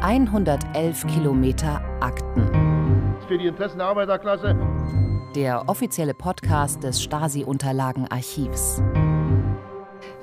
111 Kilometer Akten. Für die Interessen der Arbeiterklasse. Der offizielle Podcast des Stasi-Unterlagenarchivs.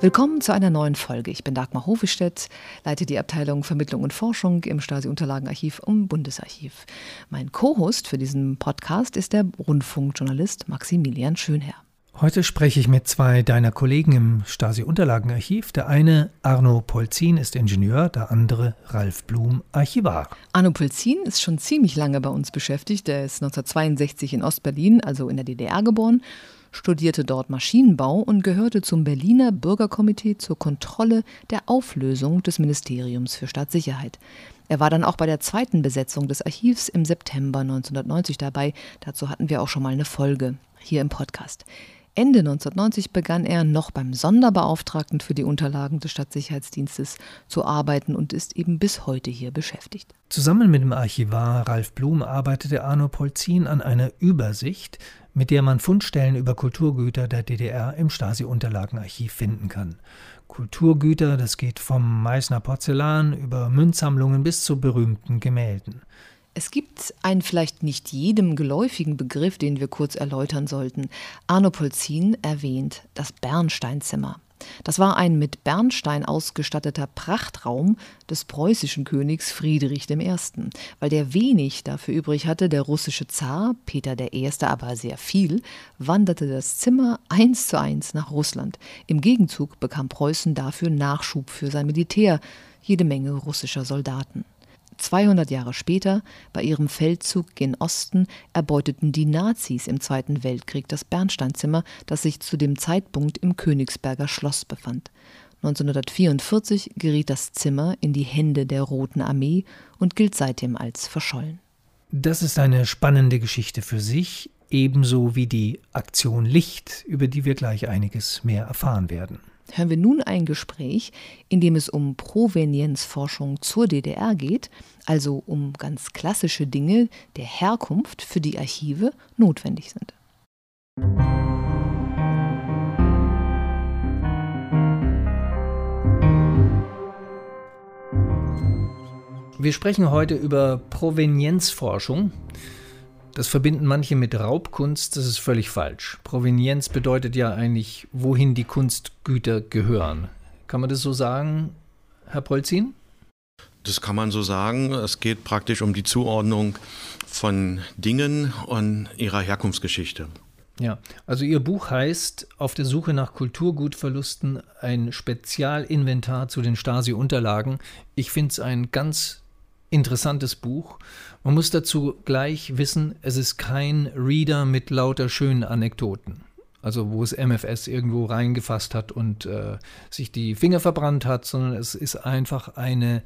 Willkommen zu einer neuen Folge. Ich bin Dagmar Hofestedt, leite die Abteilung Vermittlung und Forschung im Stasi-Unterlagenarchiv im Bundesarchiv. Mein Co-Host für diesen Podcast ist der Rundfunkjournalist Maximilian Schönherr. Heute spreche ich mit zwei deiner Kollegen im Stasi-Unterlagenarchiv. Der eine, Arno Polzin, ist Ingenieur, der andere, Ralf Blum, Archivar. Arno Polzin ist schon ziemlich lange bei uns beschäftigt. Er ist 1962 in Ostberlin, also in der DDR, geboren, studierte dort Maschinenbau und gehörte zum Berliner Bürgerkomitee zur Kontrolle der Auflösung des Ministeriums für Staatssicherheit. Er war dann auch bei der zweiten Besetzung des Archivs im September 1990 dabei. Dazu hatten wir auch schon mal eine Folge hier im Podcast. Ende 1990 begann er noch beim Sonderbeauftragten für die Unterlagen des Stadtsicherheitsdienstes zu arbeiten und ist eben bis heute hier beschäftigt. Zusammen mit dem Archivar Ralf Blum arbeitete Arno Polzin an einer Übersicht, mit der man Fundstellen über Kulturgüter der DDR im Stasi-Unterlagenarchiv finden kann. Kulturgüter, das geht vom Meißner Porzellan über Münzsammlungen bis zu berühmten Gemälden. Es gibt einen vielleicht nicht jedem geläufigen Begriff, den wir kurz erläutern sollten. Arno Polzin erwähnt das Bernsteinzimmer. Das war ein mit Bernstein ausgestatteter Prachtraum des preußischen Königs Friedrich I., weil der wenig dafür übrig hatte, der russische Zar, Peter I., aber sehr viel, wanderte das Zimmer eins zu eins nach Russland. Im Gegenzug bekam Preußen dafür Nachschub für sein Militär, jede Menge russischer Soldaten. 200 Jahre später, bei ihrem Feldzug gen Osten, erbeuteten die Nazis im Zweiten Weltkrieg das Bernsteinzimmer, das sich zu dem Zeitpunkt im Königsberger Schloss befand. 1944 geriet das Zimmer in die Hände der Roten Armee und gilt seitdem als verschollen. Das ist eine spannende Geschichte für sich, ebenso wie die Aktion Licht, über die wir gleich einiges mehr erfahren werden hören wir nun ein Gespräch, in dem es um Provenienzforschung zur DDR geht, also um ganz klassische Dinge der Herkunft, für die Archive notwendig sind. Wir sprechen heute über Provenienzforschung. Das verbinden manche mit Raubkunst, das ist völlig falsch. Provenienz bedeutet ja eigentlich, wohin die Kunstgüter gehören. Kann man das so sagen, Herr Polzin? Das kann man so sagen. Es geht praktisch um die Zuordnung von Dingen und ihrer Herkunftsgeschichte. Ja, also Ihr Buch heißt Auf der Suche nach Kulturgutverlusten ein Spezialinventar zu den Stasi-Unterlagen. Ich finde es ein ganz interessantes Buch. Man muss dazu gleich wissen, es ist kein Reader mit lauter schönen Anekdoten. Also wo es MFS irgendwo reingefasst hat und äh, sich die Finger verbrannt hat, sondern es ist einfach eine,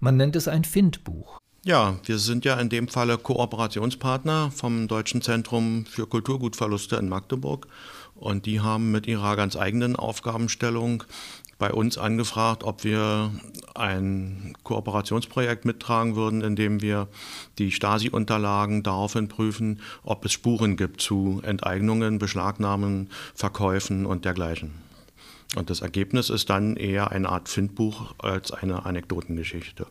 man nennt es ein Findbuch. Ja, wir sind ja in dem Falle Kooperationspartner vom Deutschen Zentrum für Kulturgutverluste in Magdeburg. Und die haben mit ihrer ganz eigenen Aufgabenstellung bei uns angefragt, ob wir ein Kooperationsprojekt mittragen würden, in dem wir die Stasi-Unterlagen daraufhin prüfen, ob es Spuren gibt zu Enteignungen, Beschlagnahmen, Verkäufen und dergleichen. Und das Ergebnis ist dann eher eine Art Findbuch als eine Anekdotengeschichte.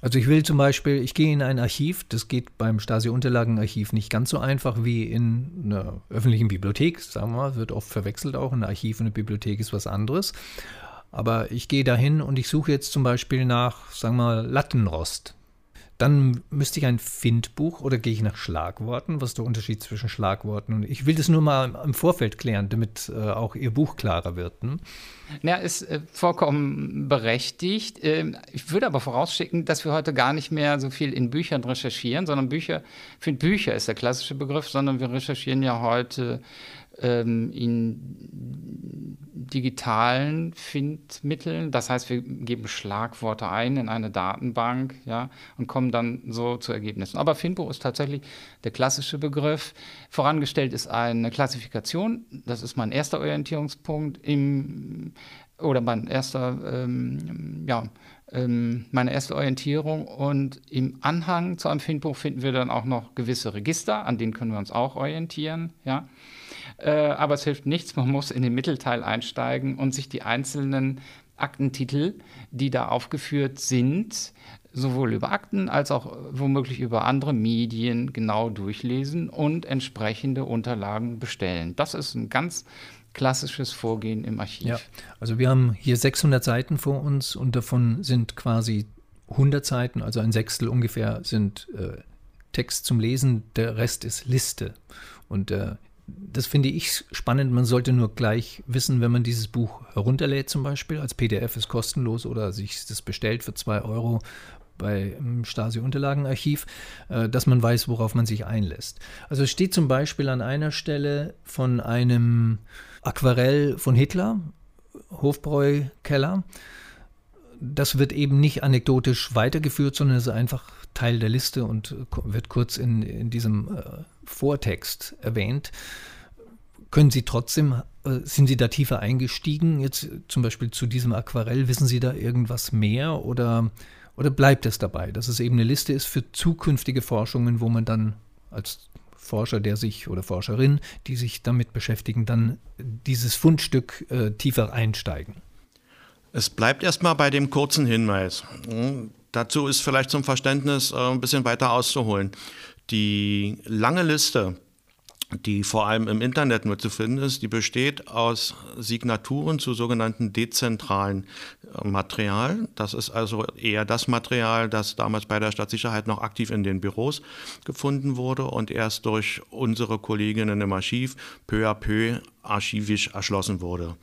Also ich will zum Beispiel, ich gehe in ein Archiv, das geht beim Stasi-Unterlagenarchiv nicht ganz so einfach wie in einer öffentlichen Bibliothek, sagen wir mal, wird oft verwechselt auch, ein Archiv und eine Bibliothek ist was anderes. Aber ich gehe dahin und ich suche jetzt zum Beispiel nach, sagen wir mal, Lattenrost. Dann müsste ich ein Findbuch oder gehe ich nach Schlagworten? Was ist der Unterschied zwischen Schlagworten? Und ich will das nur mal im Vorfeld klären, damit äh, auch Ihr Buch klarer wird. Hm? Ja, ist äh, vollkommen berechtigt. Äh, ich würde aber vorausschicken, dass wir heute gar nicht mehr so viel in Büchern recherchieren, sondern Bücher, für Bücher ist der klassische Begriff, sondern wir recherchieren ja heute ähm, in digitalen Findmitteln. Das heißt, wir geben Schlagworte ein in eine Datenbank ja, und kommen dann so zu Ergebnissen. Aber Findbuch ist tatsächlich der klassische Begriff. Vorangestellt ist eine Klassifikation. Das ist mein erster Orientierungspunkt im oder mein erster, ähm, ja, ähm, meine erste Orientierung. Und im Anhang zu einem Findbuch finden wir dann auch noch gewisse Register, an denen können wir uns auch orientieren. Ja. Äh, aber es hilft nichts, man muss in den Mittelteil einsteigen und sich die einzelnen Aktentitel, die da aufgeführt sind, sowohl über Akten als auch womöglich über andere Medien genau durchlesen und entsprechende Unterlagen bestellen. Das ist ein ganz klassisches Vorgehen im Archiv. Ja, also wir haben hier 600 Seiten vor uns und davon sind quasi 100 Seiten, also ein Sechstel ungefähr, sind äh, Text zum Lesen, der Rest ist Liste. Und äh, das finde ich spannend. Man sollte nur gleich wissen, wenn man dieses Buch herunterlädt, zum Beispiel als PDF ist kostenlos oder sich das bestellt für zwei Euro bei im Stasi-Unterlagenarchiv, äh, dass man weiß, worauf man sich einlässt. Also es steht zum Beispiel an einer Stelle von einem Aquarell von Hitler, Hofbräu-Keller. Das wird eben nicht anekdotisch weitergeführt, sondern es ist einfach Teil der Liste und wird kurz in, in diesem äh, Vortext erwähnt. Können Sie trotzdem, äh, sind Sie da tiefer eingestiegen, jetzt zum Beispiel zu diesem Aquarell? Wissen Sie da irgendwas mehr oder, oder bleibt es dabei, dass es eben eine Liste ist für zukünftige Forschungen, wo man dann als Forscher, der sich oder Forscherin, die sich damit beschäftigen, dann dieses Fundstück äh, tiefer einsteigen? Es bleibt erstmal bei dem kurzen Hinweis. Hm, dazu ist vielleicht zum Verständnis äh, ein bisschen weiter auszuholen. Die lange Liste, die vor allem im Internet nur zu finden ist, die besteht aus Signaturen zu sogenannten dezentralen äh, Material. Das ist also eher das Material, das damals bei der Stadtsicherheit noch aktiv in den Büros gefunden wurde und erst durch unsere Kolleginnen im Archiv peu à peu archivisch erschlossen wurde.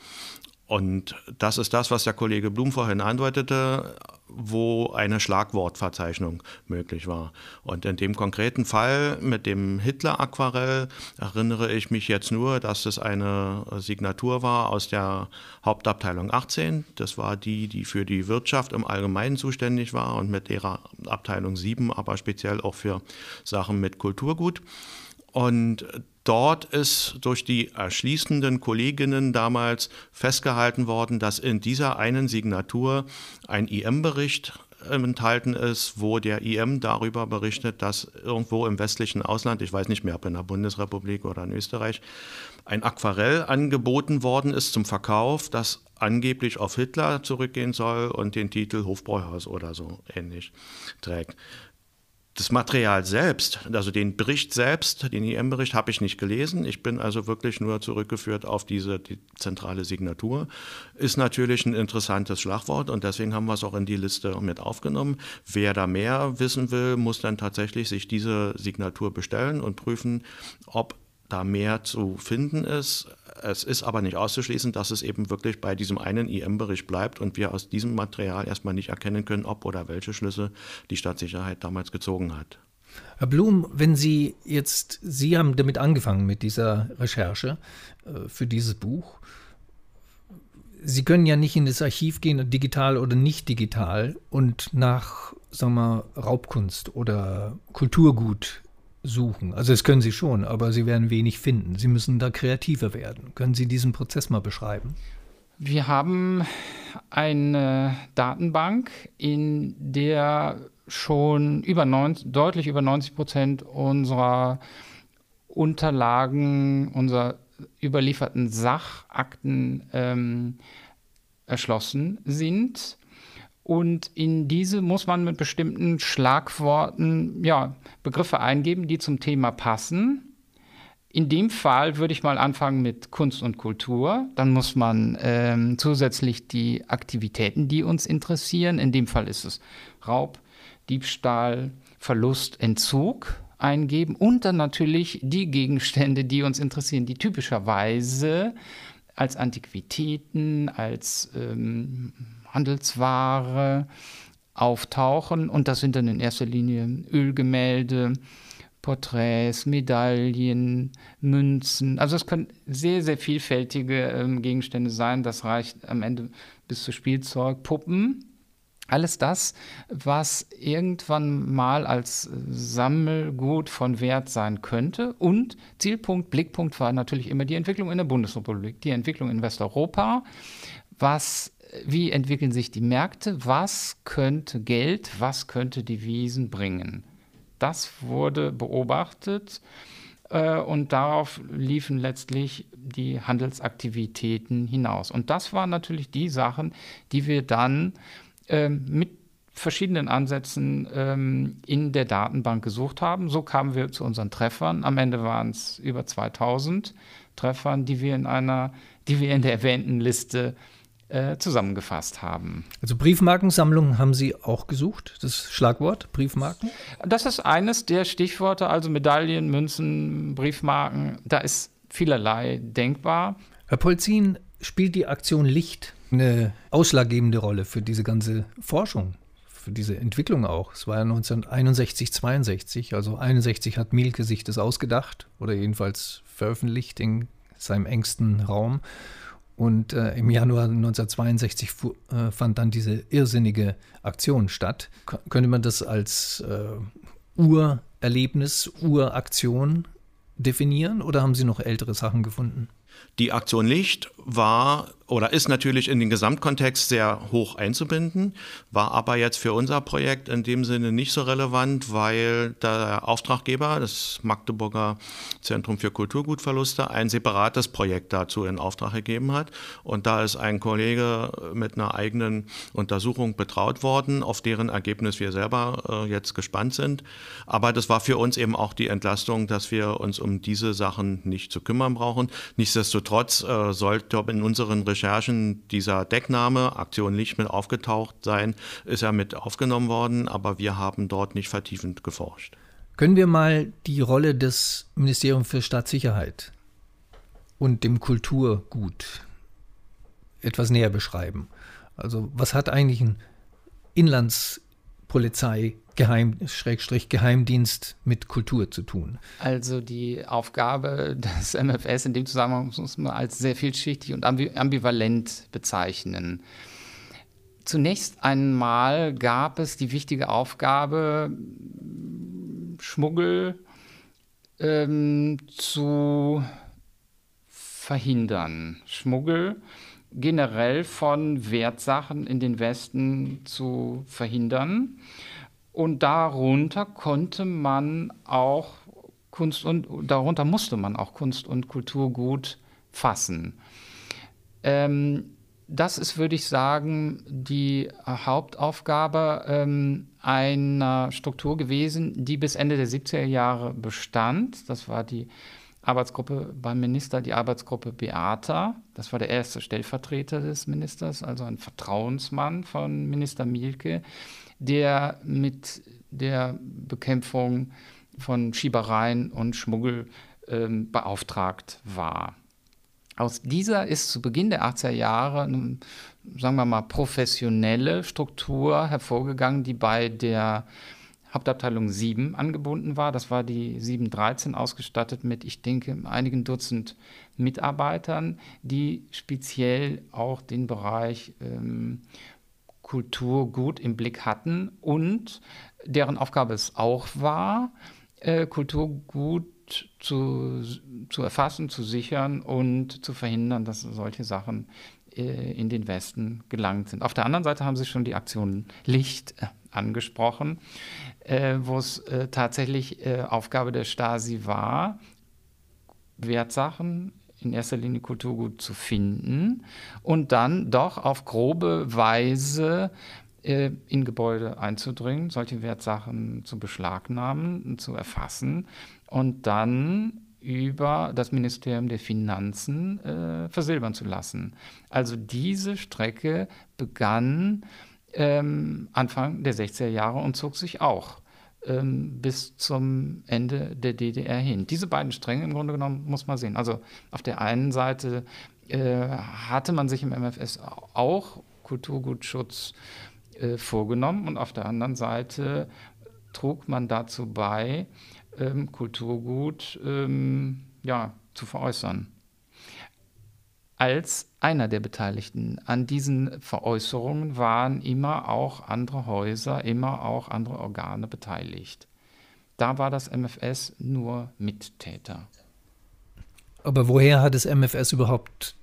Und das ist das, was der Kollege Blum vorhin andeutete, wo eine Schlagwortverzeichnung möglich war. Und in dem konkreten Fall mit dem Hitler-Aquarell erinnere ich mich jetzt nur, dass es eine Signatur war aus der Hauptabteilung 18. Das war die, die für die Wirtschaft im Allgemeinen zuständig war und mit ihrer Abteilung 7 aber speziell auch für Sachen mit Kulturgut. Und dort ist durch die erschließenden Kolleginnen damals festgehalten worden, dass in dieser einen Signatur ein IM-Bericht enthalten ist, wo der IM darüber berichtet, dass irgendwo im westlichen Ausland, ich weiß nicht mehr, ob in der Bundesrepublik oder in Österreich, ein Aquarell angeboten worden ist zum Verkauf, das angeblich auf Hitler zurückgehen soll und den Titel Hofbräuhaus oder so ähnlich trägt. Das Material selbst, also den Bericht selbst, den IM-Bericht, habe ich nicht gelesen. Ich bin also wirklich nur zurückgeführt auf diese die zentrale Signatur. Ist natürlich ein interessantes Schlagwort und deswegen haben wir es auch in die Liste mit aufgenommen. Wer da mehr wissen will, muss dann tatsächlich sich diese Signatur bestellen und prüfen, ob da mehr zu finden ist. Es ist aber nicht auszuschließen, dass es eben wirklich bei diesem einen IM-Bericht bleibt und wir aus diesem Material erstmal nicht erkennen können, ob oder welche Schlüsse die Stadtsicherheit damals gezogen hat. Herr Blum, wenn Sie jetzt, Sie haben damit angefangen mit dieser Recherche äh, für dieses Buch. Sie können ja nicht in das Archiv gehen, digital oder nicht digital, und nach sagen wir, Raubkunst oder Kulturgut suchen. Also das können Sie schon, aber Sie werden wenig finden. Sie müssen da kreativer werden. Können Sie diesen Prozess mal beschreiben? Wir haben eine Datenbank, in der schon über 90, deutlich über 90 Prozent unserer Unterlagen, unserer überlieferten Sachakten ähm, erschlossen sind. Und in diese muss man mit bestimmten Schlagworten ja, Begriffe eingeben, die zum Thema passen. In dem Fall würde ich mal anfangen mit Kunst und Kultur. Dann muss man ähm, zusätzlich die Aktivitäten, die uns interessieren, in dem Fall ist es Raub, Diebstahl, Verlust, Entzug eingeben und dann natürlich die Gegenstände, die uns interessieren, die typischerweise als Antiquitäten, als ähm, Handelsware auftauchen. Und das sind dann in erster Linie Ölgemälde, Porträts, Medaillen, Münzen. Also es können sehr, sehr vielfältige ähm, Gegenstände sein. Das reicht am Ende bis zu Spielzeug, Puppen. Alles das, was irgendwann mal als Sammelgut von Wert sein könnte. Und Zielpunkt, Blickpunkt war natürlich immer die Entwicklung in der Bundesrepublik, die Entwicklung in Westeuropa, was wie entwickeln sich die Märkte, was könnte Geld, was könnte Devisen bringen. Das wurde beobachtet Äh, und darauf liefen letztlich die Handelsaktivitäten hinaus. Und das waren natürlich die Sachen, die wir dann äh, mit verschiedenen Ansätzen ähm, in der Datenbank gesucht haben. So kamen wir zu unseren Treffern. Am Ende waren es über 2000 Treffern, die wir in einer, die wir in der erwähnten Liste äh, zusammengefasst haben. Also Briefmarkensammlungen haben Sie auch gesucht, das Schlagwort Briefmarken? Das ist eines der Stichworte, also Medaillen, Münzen, Briefmarken. Da ist vielerlei denkbar. Herr Polzin, spielt die Aktion Licht eine ausschlaggebende Rolle für diese ganze Forschung? für diese Entwicklung auch. Es war ja 1961, 62, also 61 hat Mielke sich das ausgedacht oder jedenfalls veröffentlicht in seinem engsten Raum. Und äh, im Januar 1962 äh, fand dann diese irrsinnige Aktion statt. K könnte man das als äh, Urerlebnis, Uraktion definieren oder haben Sie noch ältere Sachen gefunden? Die Aktion Licht war oder ist natürlich in den Gesamtkontext sehr hoch einzubinden, war aber jetzt für unser Projekt in dem Sinne nicht so relevant, weil der Auftraggeber, das Magdeburger Zentrum für Kulturgutverluste, ein separates Projekt dazu in Auftrag gegeben hat. Und da ist ein Kollege mit einer eigenen Untersuchung betraut worden, auf deren Ergebnis wir selber äh, jetzt gespannt sind. Aber das war für uns eben auch die Entlastung, dass wir uns um diese Sachen nicht zu kümmern brauchen. Nichtsdestotrotz äh, sollte in unseren Recherchen dieser Deckname Aktion Licht mit aufgetaucht sein, ist er mit aufgenommen worden, aber wir haben dort nicht vertiefend geforscht. Können wir mal die Rolle des Ministeriums für Staatssicherheit und dem Kulturgut etwas näher beschreiben? Also was hat eigentlich ein Inlandspolizei Geheim, Schrägstrich Geheimdienst mit Kultur zu tun? Also die Aufgabe des MFS in dem Zusammenhang muss man als sehr vielschichtig und ambivalent bezeichnen. Zunächst einmal gab es die wichtige Aufgabe, Schmuggel ähm, zu verhindern. Schmuggel generell von Wertsachen in den Westen zu verhindern. Und darunter konnte man auch Kunst und darunter musste man auch Kunst und Kulturgut fassen. Ähm, das ist, würde ich sagen, die Hauptaufgabe ähm, einer Struktur gewesen, die bis Ende der 70er Jahre bestand. Das war die Arbeitsgruppe beim Minister, die Arbeitsgruppe Beata. Das war der erste Stellvertreter des Ministers, also ein Vertrauensmann von Minister Mielke der mit der Bekämpfung von Schiebereien und Schmuggel ähm, beauftragt war. Aus dieser ist zu Beginn der 80er Jahre eine, sagen wir mal, professionelle Struktur hervorgegangen, die bei der Hauptabteilung 7 angebunden war. Das war die 713 ausgestattet mit, ich denke, einigen Dutzend Mitarbeitern, die speziell auch den Bereich ähm, Kultur gut im Blick hatten und deren Aufgabe es auch war, äh, Kulturgut zu, zu erfassen, zu sichern und zu verhindern, dass solche Sachen äh, in den Westen gelangt sind. Auf der anderen Seite haben Sie schon die Aktion Licht äh, angesprochen, wo es tatsächlich Aufgabe der Stasi war, Wertsachen in erster Linie Kulturgut zu finden und dann doch auf grobe Weise äh, in Gebäude einzudringen, solche Wertsachen zu beschlagnahmen, zu erfassen und dann über das Ministerium der Finanzen äh, versilbern zu lassen. Also diese Strecke begann ähm, Anfang der 60er Jahre und zog sich auch ähm, bis zum Ende der DDR hin. Diese beiden Stränge im Grunde genommen muss man sehen. Also auf der einen Seite äh, hatte man sich im MFS auch Kulturgutschutz äh, vorgenommen und auf der anderen Seite trug man dazu bei, ähm, Kulturgut ähm, ja, zu veräußern als einer der Beteiligten. An diesen Veräußerungen waren immer auch andere Häuser, immer auch andere Organe beteiligt. Da war das MFS nur Mittäter. Aber woher hat das MFS überhaupt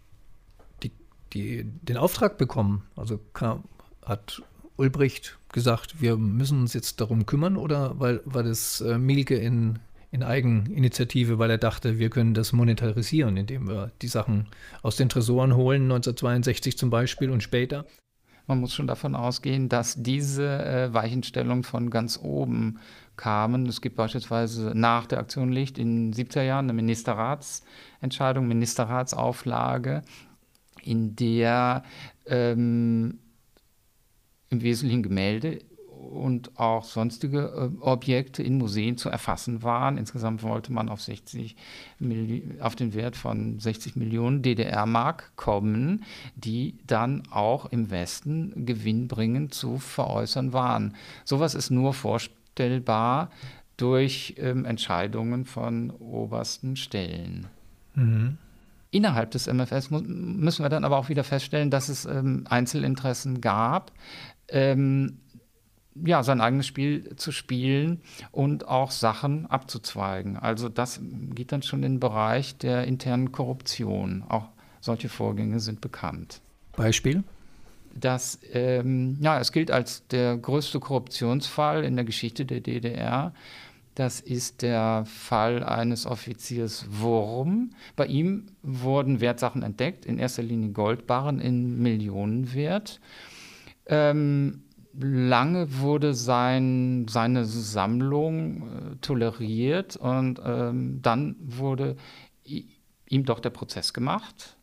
die, die, den Auftrag bekommen? Also kam, hat Ulbricht gesagt, wir müssen uns jetzt darum kümmern oder weil, weil das äh, Mielke in, in Eigeninitiative, weil er dachte, wir können das monetarisieren, indem wir die Sachen aus den Tresoren holen, 1962 zum Beispiel und später. Man muss schon davon ausgehen, dass diese äh, Weichenstellungen von ganz oben kamen. Es gibt beispielsweise nach der Aktion Licht in den 70er Jahren eine Ministerratsentscheidung, Ministerratsauflage, in der ähm, im Wesentlichen Gemälde und auch sonstige äh, Objekte in Museen zu erfassen waren. Insgesamt wollte man auf, 60 auf den Wert von 60 Millionen DDR-Mark kommen, die dann auch im Westen gewinnbringend zu veräußern waren. Sowas ist nur vorstellbar durch ähm, Entscheidungen von obersten Stellen. Mhm. Innerhalb des MFS müssen wir dann aber auch wieder feststellen, dass es ähm, Einzelinteressen gab, ähm, ja, sein eigenes Spiel zu spielen und auch Sachen abzuzweigen. Also das geht dann schon in den Bereich der internen Korruption. Auch solche Vorgänge sind bekannt. Beispiel? Das, ähm, ja, es gilt als der größte Korruptionsfall in der Geschichte der DDR. Das ist der Fall eines Offiziers Wurm. Bei ihm wurden Wertsachen entdeckt, in erster Linie Goldbarren in Millionenwert. Ähm, lange wurde sein, seine Sammlung äh, toleriert und ähm, dann wurde ihm doch der Prozess gemacht.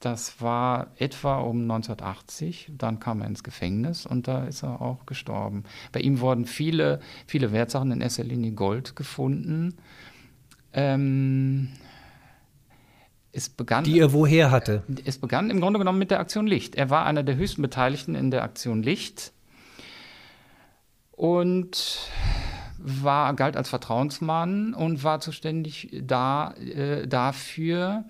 Das war etwa um 1980. Dann kam er ins Gefängnis und da ist er auch gestorben. Bei ihm wurden viele, viele Wertsachen, in erster Linie Gold, gefunden. Ähm, es begann, die er woher hatte? Es begann im Grunde genommen mit der Aktion Licht. Er war einer der höchsten Beteiligten in der Aktion Licht und war, galt als Vertrauensmann und war zuständig da, äh, dafür,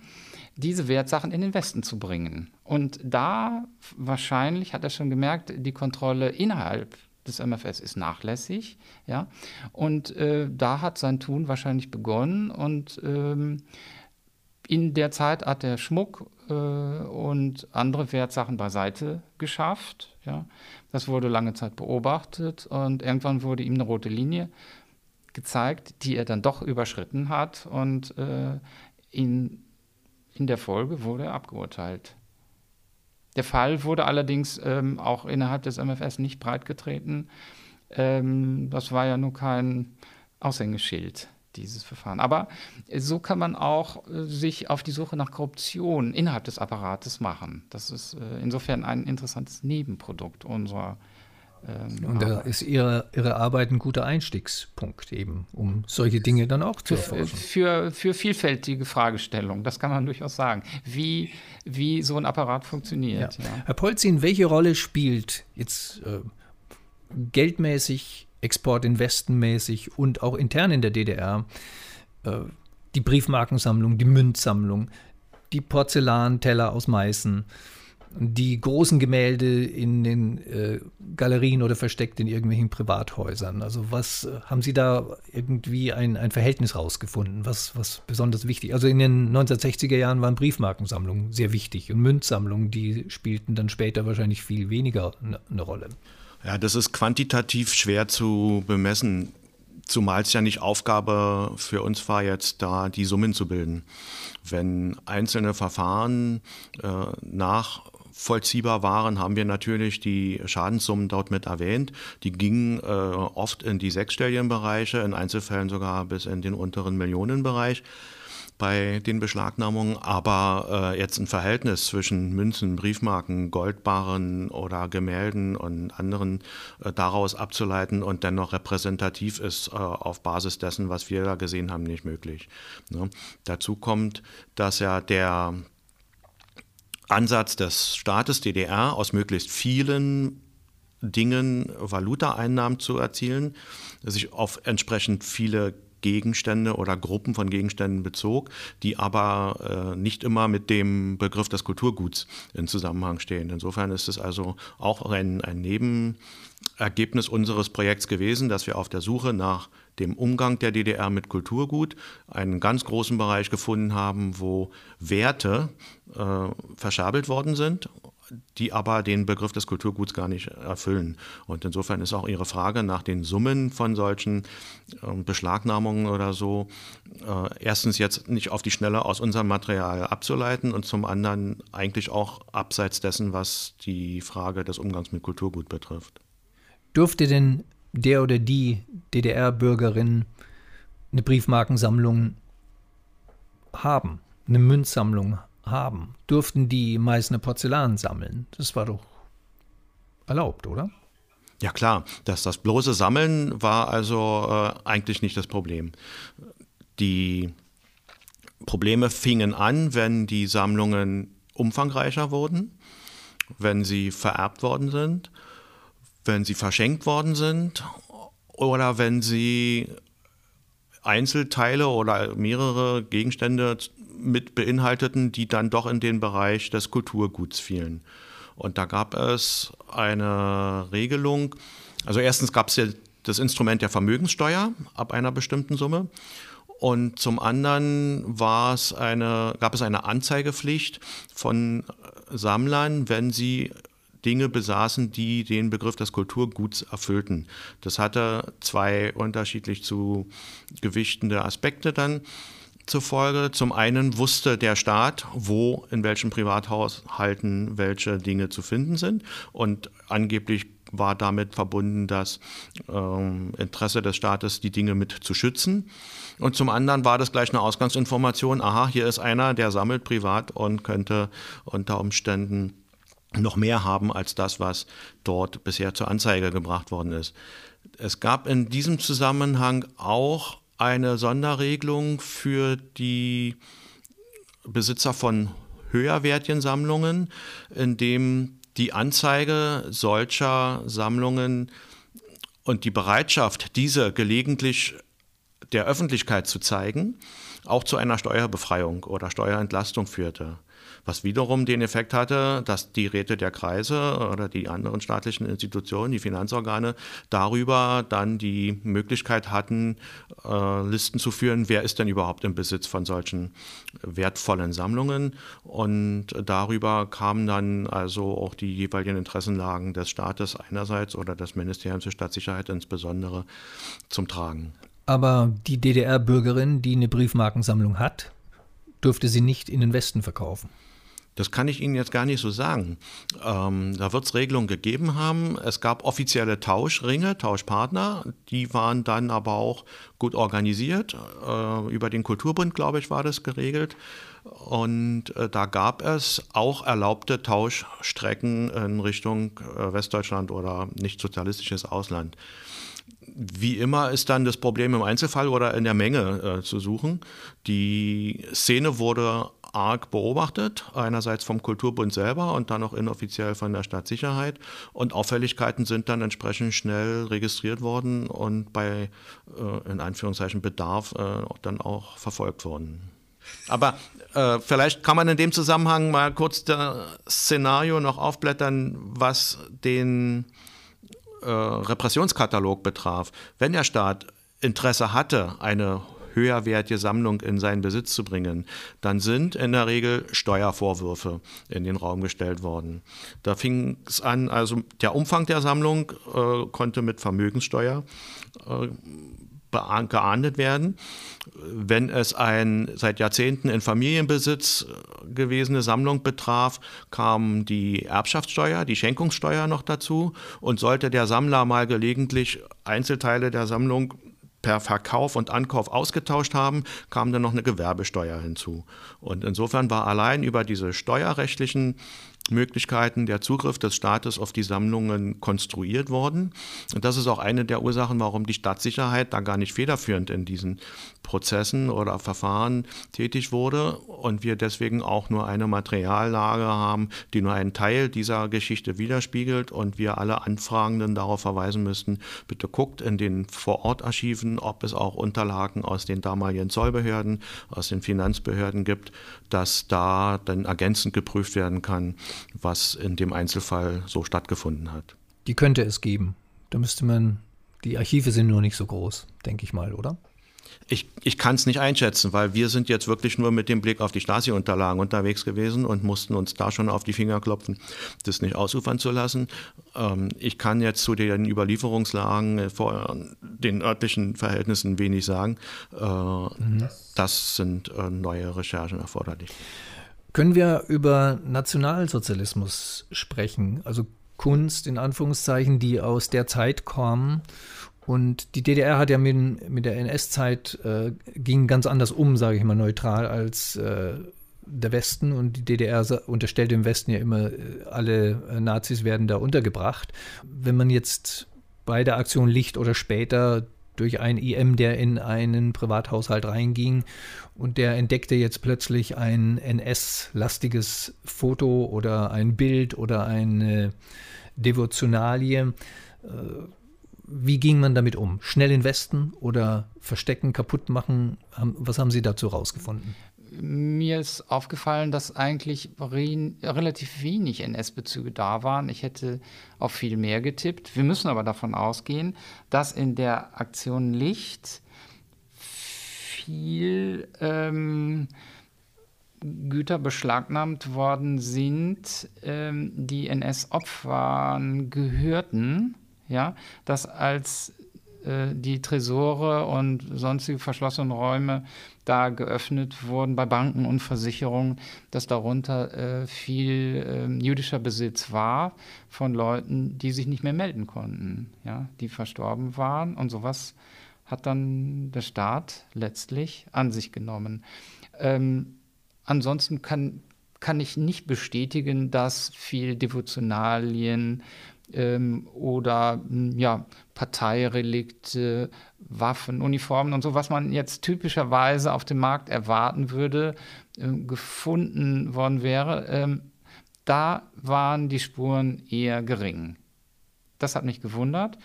diese Wertsachen in den Westen zu bringen. Und da wahrscheinlich hat er schon gemerkt, die Kontrolle innerhalb des MFS ist nachlässig, ja. Und äh, da hat sein Tun wahrscheinlich begonnen und ähm, in der Zeit hat er Schmuck äh, und andere Wertsachen beiseite geschafft. Ja. Das wurde lange Zeit beobachtet und irgendwann wurde ihm eine rote Linie gezeigt, die er dann doch überschritten hat und äh, in, in der Folge wurde er abgeurteilt. Der Fall wurde allerdings ähm, auch innerhalb des MFS nicht breitgetreten. Ähm, das war ja nur kein Aushängeschild dieses Verfahren. Aber so kann man auch äh, sich auf die Suche nach Korruption innerhalb des Apparates machen. Das ist äh, insofern ein interessantes Nebenprodukt unserer ähm, und da ist ihre, ihre Arbeit ein guter Einstiegspunkt eben, um solche Dinge dann auch zu erforschen. Für, für vielfältige Fragestellungen, das kann man durchaus sagen, wie, wie so ein Apparat funktioniert. Ja. Ja. Herr Polzin, welche Rolle spielt jetzt äh, geldmäßig exportinvestenmäßig und auch intern in der DDR äh, die Briefmarkensammlung, die Münzsammlung, die Porzellanteller aus Meißen, die großen Gemälde in den äh, Galerien oder versteckt in irgendwelchen Privathäusern. Also was äh, haben Sie da irgendwie ein, ein Verhältnis rausgefunden, was, was besonders wichtig? Also in den 1960er Jahren waren Briefmarkensammlungen sehr wichtig und Münzsammlungen, die spielten dann später wahrscheinlich viel weniger eine ne Rolle. Ja, das ist quantitativ schwer zu bemessen, zumal es ja nicht Aufgabe für uns war, jetzt da die Summen zu bilden. Wenn einzelne Verfahren äh, nachvollziehbar waren, haben wir natürlich die Schadenssummen dort mit erwähnt. Die gingen äh, oft in die sechsstelligen Bereiche, in Einzelfällen sogar bis in den unteren Millionenbereich bei den Beschlagnahmungen, aber äh, jetzt ein Verhältnis zwischen Münzen, Briefmarken, Goldbarren oder Gemälden und anderen äh, daraus abzuleiten und dennoch repräsentativ ist äh, auf Basis dessen, was wir da gesehen haben, nicht möglich. Ne? Dazu kommt, dass ja der Ansatz des Staates DDR aus möglichst vielen Dingen Valutaeinnahmen zu erzielen, sich auf entsprechend viele Gegenstände oder Gruppen von Gegenständen bezog, die aber äh, nicht immer mit dem Begriff des Kulturguts in Zusammenhang stehen. Insofern ist es also auch ein, ein Nebenergebnis unseres Projekts gewesen, dass wir auf der Suche nach dem Umgang der DDR mit Kulturgut einen ganz großen Bereich gefunden haben, wo Werte äh, verscherbelt worden sind die aber den Begriff des Kulturguts gar nicht erfüllen. Und insofern ist auch Ihre Frage nach den Summen von solchen äh, Beschlagnahmungen oder so äh, erstens jetzt nicht auf die Schnelle aus unserem Material abzuleiten und zum anderen eigentlich auch abseits dessen, was die Frage des Umgangs mit Kulturgut betrifft. Dürfte denn der oder die DDR-Bürgerin eine Briefmarkensammlung haben, eine Münzsammlung haben, durften die Meißner Porzellan sammeln. Das war doch erlaubt, oder? Ja klar, das, das bloße Sammeln war also äh, eigentlich nicht das Problem. Die Probleme fingen an, wenn die Sammlungen umfangreicher wurden, wenn sie vererbt worden sind, wenn sie verschenkt worden sind oder wenn sie Einzelteile oder mehrere Gegenstände mit beinhalteten, die dann doch in den Bereich des Kulturguts fielen. Und da gab es eine Regelung. Also erstens gab es ja das Instrument der Vermögenssteuer ab einer bestimmten Summe. Und zum anderen war es eine, gab es eine Anzeigepflicht von Sammlern, wenn sie Dinge besaßen, die den Begriff des Kulturguts erfüllten. Das hatte zwei unterschiedlich zu gewichtende Aspekte dann zur Folge. Zum einen wusste der Staat, wo in welchen Privathaushalten welche Dinge zu finden sind und angeblich war damit verbunden das ähm, Interesse des Staates, die Dinge mit zu schützen. Und zum anderen war das gleich eine Ausgangsinformation, aha, hier ist einer, der sammelt privat und könnte unter Umständen noch mehr haben als das, was dort bisher zur Anzeige gebracht worden ist. Es gab in diesem Zusammenhang auch eine Sonderregelung für die Besitzer von höherwertigen Sammlungen, in dem die Anzeige solcher Sammlungen und die Bereitschaft, diese gelegentlich der Öffentlichkeit zu zeigen, auch zu einer Steuerbefreiung oder Steuerentlastung führte was wiederum den Effekt hatte, dass die Räte der Kreise oder die anderen staatlichen Institutionen, die Finanzorgane, darüber dann die Möglichkeit hatten, äh, Listen zu führen, wer ist denn überhaupt im Besitz von solchen wertvollen Sammlungen. Und darüber kamen dann also auch die jeweiligen Interessenlagen des Staates einerseits oder des Ministeriums für Staatssicherheit insbesondere zum Tragen. Aber die DDR-Bürgerin, die eine Briefmarkensammlung hat, dürfte sie nicht in den Westen verkaufen. Das kann ich Ihnen jetzt gar nicht so sagen. Ähm, da wird es Regelungen gegeben haben. Es gab offizielle Tauschringe, Tauschpartner. Die waren dann aber auch gut organisiert. Äh, über den Kulturbund, glaube ich, war das geregelt. Und äh, da gab es auch erlaubte Tauschstrecken in Richtung äh, Westdeutschland oder nicht sozialistisches Ausland. Wie immer ist dann das Problem im Einzelfall oder in der Menge äh, zu suchen. Die Szene wurde arg beobachtet, einerseits vom Kulturbund selber und dann auch inoffiziell von der Stadtsicherheit. Und Auffälligkeiten sind dann entsprechend schnell registriert worden und bei, äh, in Anführungszeichen, Bedarf äh, dann auch verfolgt worden. Aber äh, vielleicht kann man in dem Zusammenhang mal kurz das Szenario noch aufblättern, was den äh, Repressionskatalog betraf. Wenn der Staat Interesse hatte, eine höherwertige Sammlung in seinen Besitz zu bringen, dann sind in der Regel Steuervorwürfe in den Raum gestellt worden. Da fing es an, also der Umfang der Sammlung äh, konnte mit Vermögenssteuer äh, geahndet werden. Wenn es ein seit Jahrzehnten in Familienbesitz gewesene Sammlung betraf, kam die Erbschaftssteuer, die Schenkungssteuer noch dazu. Und sollte der Sammler mal gelegentlich Einzelteile der Sammlung per Verkauf und Ankauf ausgetauscht haben, kam dann noch eine Gewerbesteuer hinzu. Und insofern war allein über diese steuerrechtlichen Möglichkeiten der Zugriff des Staates auf die Sammlungen konstruiert worden. Und das ist auch eine der Ursachen, warum die Stadtsicherheit da gar nicht federführend in diesen Prozessen oder Verfahren tätig wurde und wir deswegen auch nur eine Materiallage haben, die nur einen Teil dieser Geschichte widerspiegelt und wir alle Anfragenden darauf verweisen müssten, bitte guckt in den Vorortarchiven, ob es auch Unterlagen aus den damaligen Zollbehörden, aus den Finanzbehörden gibt, dass da dann ergänzend geprüft werden kann, was in dem Einzelfall so stattgefunden hat. Die könnte es geben. Da müsste man, die Archive sind nur nicht so groß, denke ich mal, oder? Ich, ich kann es nicht einschätzen, weil wir sind jetzt wirklich nur mit dem Blick auf die Stasi-Unterlagen unterwegs gewesen und mussten uns da schon auf die Finger klopfen, das nicht ausufern zu lassen. Ähm, ich kann jetzt zu den Überlieferungslagen äh, vor den örtlichen Verhältnissen wenig sagen. Äh, mhm. Das sind äh, neue Recherchen erforderlich. Können wir über Nationalsozialismus sprechen? Also Kunst in Anführungszeichen, die aus der Zeit kommen und die DDR hat ja mit, mit der NS-Zeit äh, ging ganz anders um, sage ich mal neutral, als äh, der Westen. Und die DDR unterstellt dem Westen ja immer, äh, alle äh, Nazis werden da untergebracht. Wenn man jetzt bei der Aktion Licht oder später durch einen IM, der in einen Privathaushalt reinging und der entdeckte jetzt plötzlich ein NS-lastiges Foto oder ein Bild oder eine Devotionalie. Wie ging man damit um? Schnell investen oder verstecken, kaputt machen? Was haben Sie dazu rausgefunden? Mir ist aufgefallen, dass eigentlich relativ wenig NS-Bezüge da waren. Ich hätte auf viel mehr getippt. Wir müssen aber davon ausgehen, dass in der Aktion Licht viel ähm, Güter beschlagnahmt worden sind, ähm, die NS-Opfern gehörten ja, dass als äh, die Tresore und sonstige verschlossene Räume da geöffnet wurden bei Banken und Versicherungen, dass darunter äh, viel äh, jüdischer Besitz war von Leuten, die sich nicht mehr melden konnten, ja, die verstorben waren und sowas hat dann der Staat letztlich an sich genommen. Ähm, ansonsten kann, kann ich nicht bestätigen, dass viel Devotionalien ähm, oder hm, ja, Parteirelikte, Waffen, Uniformen und so, was man jetzt typischerweise auf dem Markt erwarten würde, äh, gefunden worden wäre. Ähm, da waren die Spuren eher gering. Das hat mich gewundert.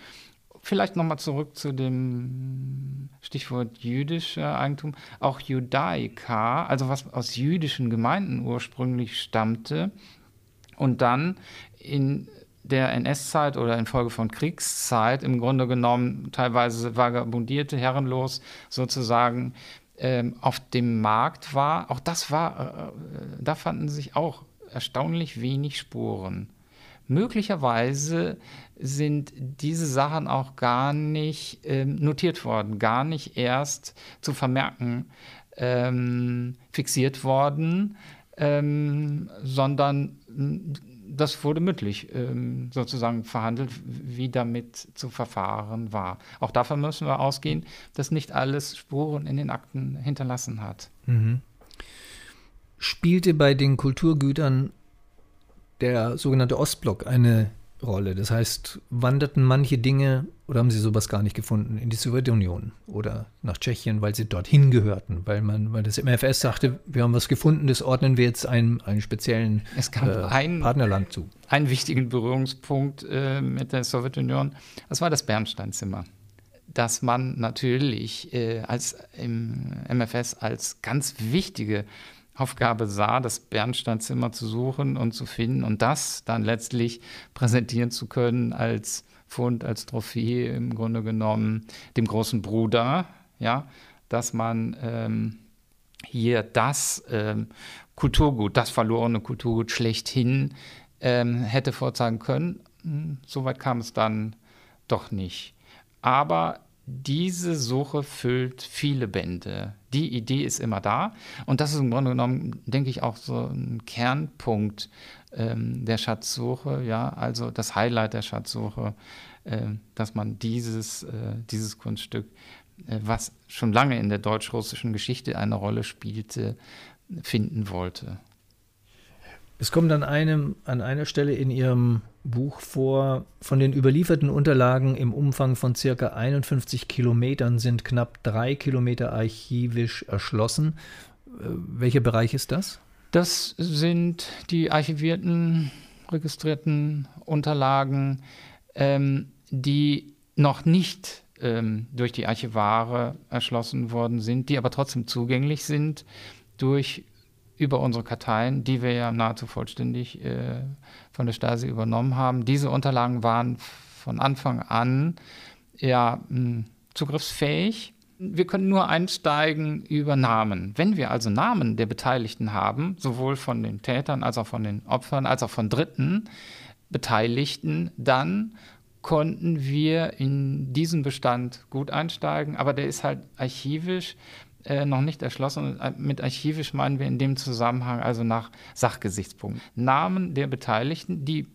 Vielleicht nochmal zurück zu dem Stichwort jüdischer Eigentum. Auch Judaika, also was aus jüdischen Gemeinden ursprünglich stammte und dann in der NS-Zeit oder infolge von Kriegszeit im Grunde genommen teilweise vagabundierte, herrenlos sozusagen ähm, auf dem Markt war. Auch das war, äh, da fanden sich auch erstaunlich wenig Spuren. Möglicherweise sind diese Sachen auch gar nicht ähm, notiert worden, gar nicht erst zu vermerken ähm, fixiert worden, ähm, sondern das wurde mündlich ähm, sozusagen verhandelt, wie damit zu verfahren war. Auch davon müssen wir ausgehen, dass nicht alles Spuren in den Akten hinterlassen hat. Mhm. Spielte bei den Kulturgütern der sogenannte Ostblock eine Rolle? Das heißt, wanderten manche Dinge oder haben Sie sowas gar nicht gefunden in die Sowjetunion oder nach Tschechien, weil sie dorthin gehörten, weil man, weil das MFS sagte, wir haben was gefunden, das ordnen wir jetzt einem, einem speziellen es gab äh, ein, Partnerland zu. Einen wichtigen Berührungspunkt äh, mit der Sowjetunion, das war das Bernsteinzimmer dass man natürlich äh, als im MFS als ganz wichtige Aufgabe sah, das Bernsteinzimmer zu suchen und zu finden und das dann letztlich präsentieren zu können als Fund, als Trophäe im Grunde genommen dem großen Bruder, ja, dass man ähm, hier das ähm, Kulturgut, das verlorene Kulturgut schlechthin ähm, hätte vorzeigen können. Hm, Soweit kam es dann doch nicht. Aber diese Suche füllt viele Bände. Die Idee ist immer da. Und das ist im Grunde genommen, denke ich, auch so ein Kernpunkt ähm, der Schatzsuche. Ja, also das Highlight der Schatzsuche, äh, dass man dieses, äh, dieses Kunststück, äh, was schon lange in der deutsch-russischen Geschichte eine Rolle spielte, finden wollte. Es kommt an, einem, an einer Stelle in Ihrem Buch vor, von den überlieferten Unterlagen im Umfang von circa 51 Kilometern sind knapp drei Kilometer archivisch erschlossen. Äh, welcher Bereich ist das? Das sind die archivierten, registrierten Unterlagen, ähm, die noch nicht ähm, durch die Archivare erschlossen worden sind, die aber trotzdem zugänglich sind durch über unsere Karteien, die wir ja nahezu vollständig äh, von der Stasi übernommen haben. Diese Unterlagen waren von Anfang an ja mh, hm, zugriffsfähig. Wir können nur einsteigen über Namen. Wenn wir also Namen der Beteiligten haben, sowohl von den Tätern als auch von den Opfern, als auch von Dritten Beteiligten, dann konnten wir in diesen Bestand gut einsteigen, aber der ist halt archivisch äh, noch nicht erschlossen. Äh, mit archivisch meinen wir in dem Zusammenhang also nach Sachgesichtspunkten. Namen der Beteiligten, die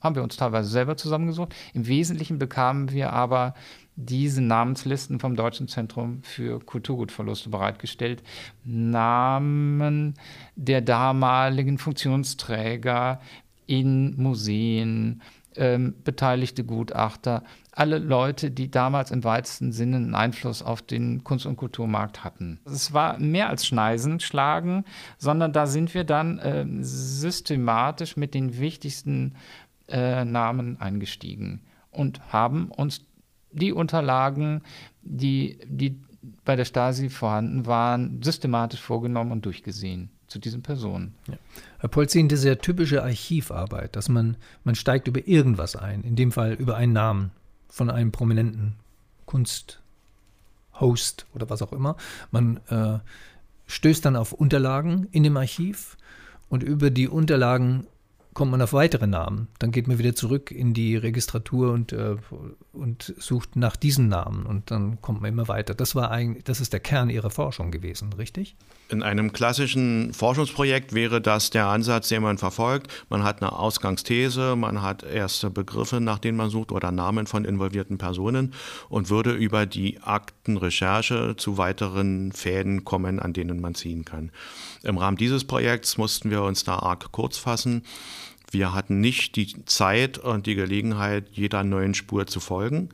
haben wir uns teilweise selber zusammengesucht. Im Wesentlichen bekamen wir aber diese Namenslisten vom Deutschen Zentrum für Kulturgutverluste bereitgestellt. Namen der damaligen Funktionsträger in Museen, ähm, beteiligte Gutachter, alle Leute, die damals im weitesten Sinne einen Einfluss auf den Kunst- und Kulturmarkt hatten. Es war mehr als Schneisen schlagen, sondern da sind wir dann äh, systematisch mit den wichtigsten äh, Namen eingestiegen und haben uns die Unterlagen, die, die bei der Stasi vorhanden waren, systematisch vorgenommen und durchgesehen zu diesen Personen. Ja. Herr Polzin, diese typische Archivarbeit, dass man, man steigt über irgendwas ein, in dem Fall über einen Namen von einem prominenten Kunsthost oder was auch immer. Man äh, stößt dann auf Unterlagen in dem Archiv und über die Unterlagen kommt man auf weitere Namen. Dann geht man wieder zurück in die Registratur und, äh, und sucht nach diesen Namen und dann kommt man immer weiter. Das war eigentlich, das ist der Kern Ihrer Forschung gewesen, richtig? In einem klassischen Forschungsprojekt wäre das der Ansatz, den man verfolgt. Man hat eine Ausgangsthese, man hat erste Begriffe, nach denen man sucht oder Namen von involvierten Personen und würde über die Aktenrecherche zu weiteren Fäden kommen, an denen man ziehen kann. Im Rahmen dieses Projekts mussten wir uns da arg kurz fassen. Wir hatten nicht die Zeit und die Gelegenheit, jeder neuen Spur zu folgen.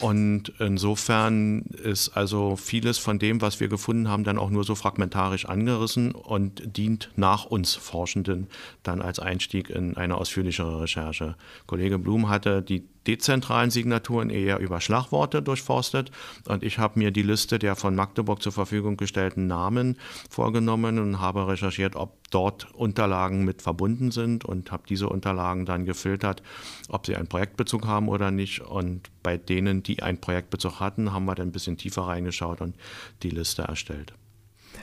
Und insofern ist also vieles von dem, was wir gefunden haben, dann auch nur so fragmentarisch angerissen und dient nach uns Forschenden dann als Einstieg in eine ausführlichere Recherche. Kollege Blum hatte die dezentralen Signaturen eher über Schlagworte durchforstet und ich habe mir die Liste der von Magdeburg zur Verfügung gestellten Namen vorgenommen und habe recherchiert, ob dort Unterlagen mit verbunden sind und habe diese Unterlagen dann gefiltert, ob sie einen Projektbezug haben oder nicht und bei denen, die einen Projektbezug hatten, haben wir dann ein bisschen tiefer reingeschaut und die Liste erstellt.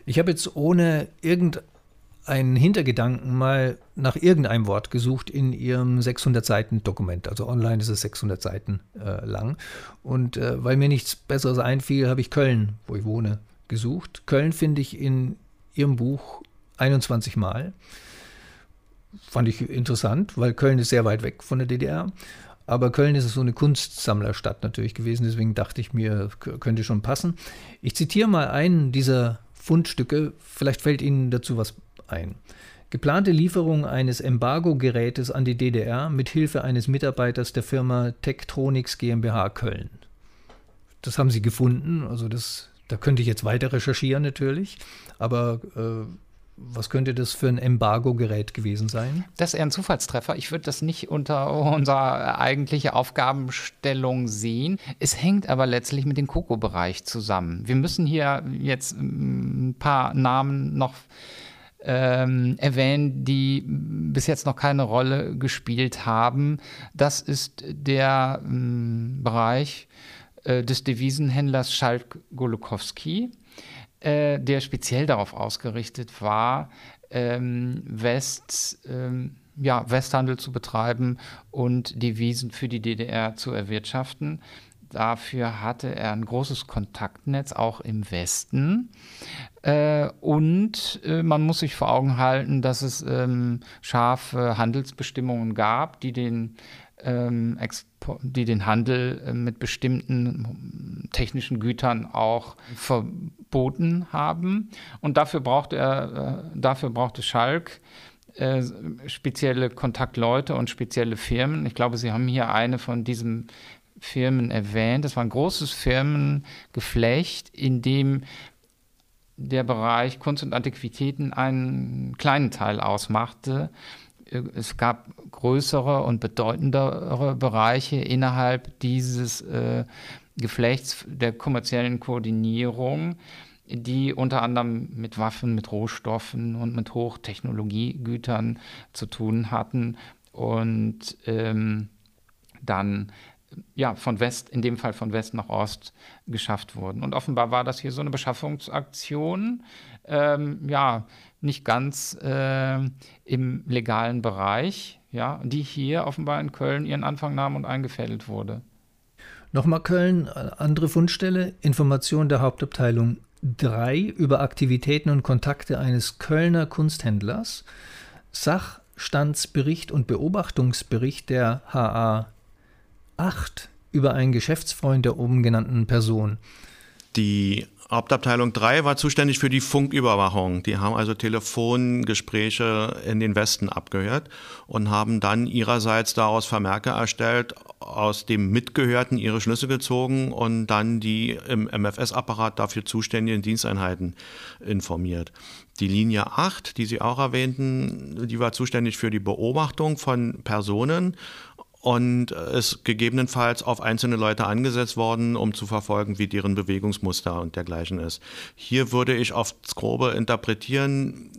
Ich habe jetzt ohne irgendein einen Hintergedanken mal nach irgendeinem Wort gesucht in ihrem 600 Seiten Dokument. Also online ist es 600 Seiten äh, lang. Und äh, weil mir nichts Besseres einfiel, habe ich Köln, wo ich wohne, gesucht. Köln finde ich in ihrem Buch 21 Mal. Fand ich interessant, weil Köln ist sehr weit weg von der DDR. Aber Köln ist so eine Kunstsammlerstadt natürlich gewesen, deswegen dachte ich mir, könnte schon passen. Ich zitiere mal einen dieser Fundstücke, vielleicht fällt Ihnen dazu was ein. Geplante Lieferung eines Embargo-Gerätes an die DDR mit Hilfe eines Mitarbeiters der Firma Tektronix GmbH Köln. Das haben sie gefunden, also das, da könnte ich jetzt weiter recherchieren natürlich, aber äh, was könnte das für ein Embargo-Gerät gewesen sein? Das ist eher ein Zufallstreffer. Ich würde das nicht unter unserer eigentliche Aufgabenstellung sehen. Es hängt aber letztlich mit dem Koko-Bereich zusammen. Wir müssen hier jetzt ein paar Namen noch ähm, erwähnen, die bis jetzt noch keine Rolle gespielt haben. Das ist der ähm, Bereich äh, des Devisenhändlers Schalk Golokowski, äh, der speziell darauf ausgerichtet war, ähm, West, ähm, ja, Westhandel zu betreiben und Devisen für die DDR zu erwirtschaften. Dafür hatte er ein großes Kontaktnetz auch im Westen. Äh, und äh, man muss sich vor Augen halten, dass es ähm, scharfe Handelsbestimmungen gab, die den, ähm, die den Handel äh, mit bestimmten technischen Gütern auch verboten haben. Und dafür brauchte er, äh, dafür brauchte Schalk äh, spezielle Kontaktleute und spezielle Firmen. Ich glaube, Sie haben hier eine von diesen Firmen erwähnt. Das war ein großes Firmengeflecht, in dem der Bereich Kunst und Antiquitäten einen kleinen Teil ausmachte. Es gab größere und bedeutendere Bereiche innerhalb dieses äh, Geflechts der kommerziellen Koordinierung, die unter anderem mit Waffen, mit Rohstoffen und mit Hochtechnologiegütern zu tun hatten und ähm, dann ja, von West, in dem Fall von West nach Ost geschafft wurden. Und offenbar war das hier so eine Beschaffungsaktion, ähm, ja, nicht ganz äh, im legalen Bereich, ja, die hier offenbar in Köln ihren Anfang nahm und eingefädelt wurde. Nochmal Köln, andere Fundstelle, Information der Hauptabteilung 3 über Aktivitäten und Kontakte eines Kölner Kunsthändlers, Sachstandsbericht und Beobachtungsbericht der HA 8 über einen Geschäftsfreund der oben genannten Person. Die Hauptabteilung 3 war zuständig für die Funküberwachung. Die haben also Telefongespräche in den Westen abgehört und haben dann ihrerseits daraus Vermerke erstellt, aus dem Mitgehörten ihre Schlüsse gezogen und dann die im MFS-Apparat dafür zuständigen Diensteinheiten informiert. Die Linie 8, die Sie auch erwähnten, die war zuständig für die Beobachtung von Personen und ist gegebenenfalls auf einzelne Leute angesetzt worden, um zu verfolgen, wie deren Bewegungsmuster und dergleichen ist. Hier würde ich aufs Grobe interpretieren,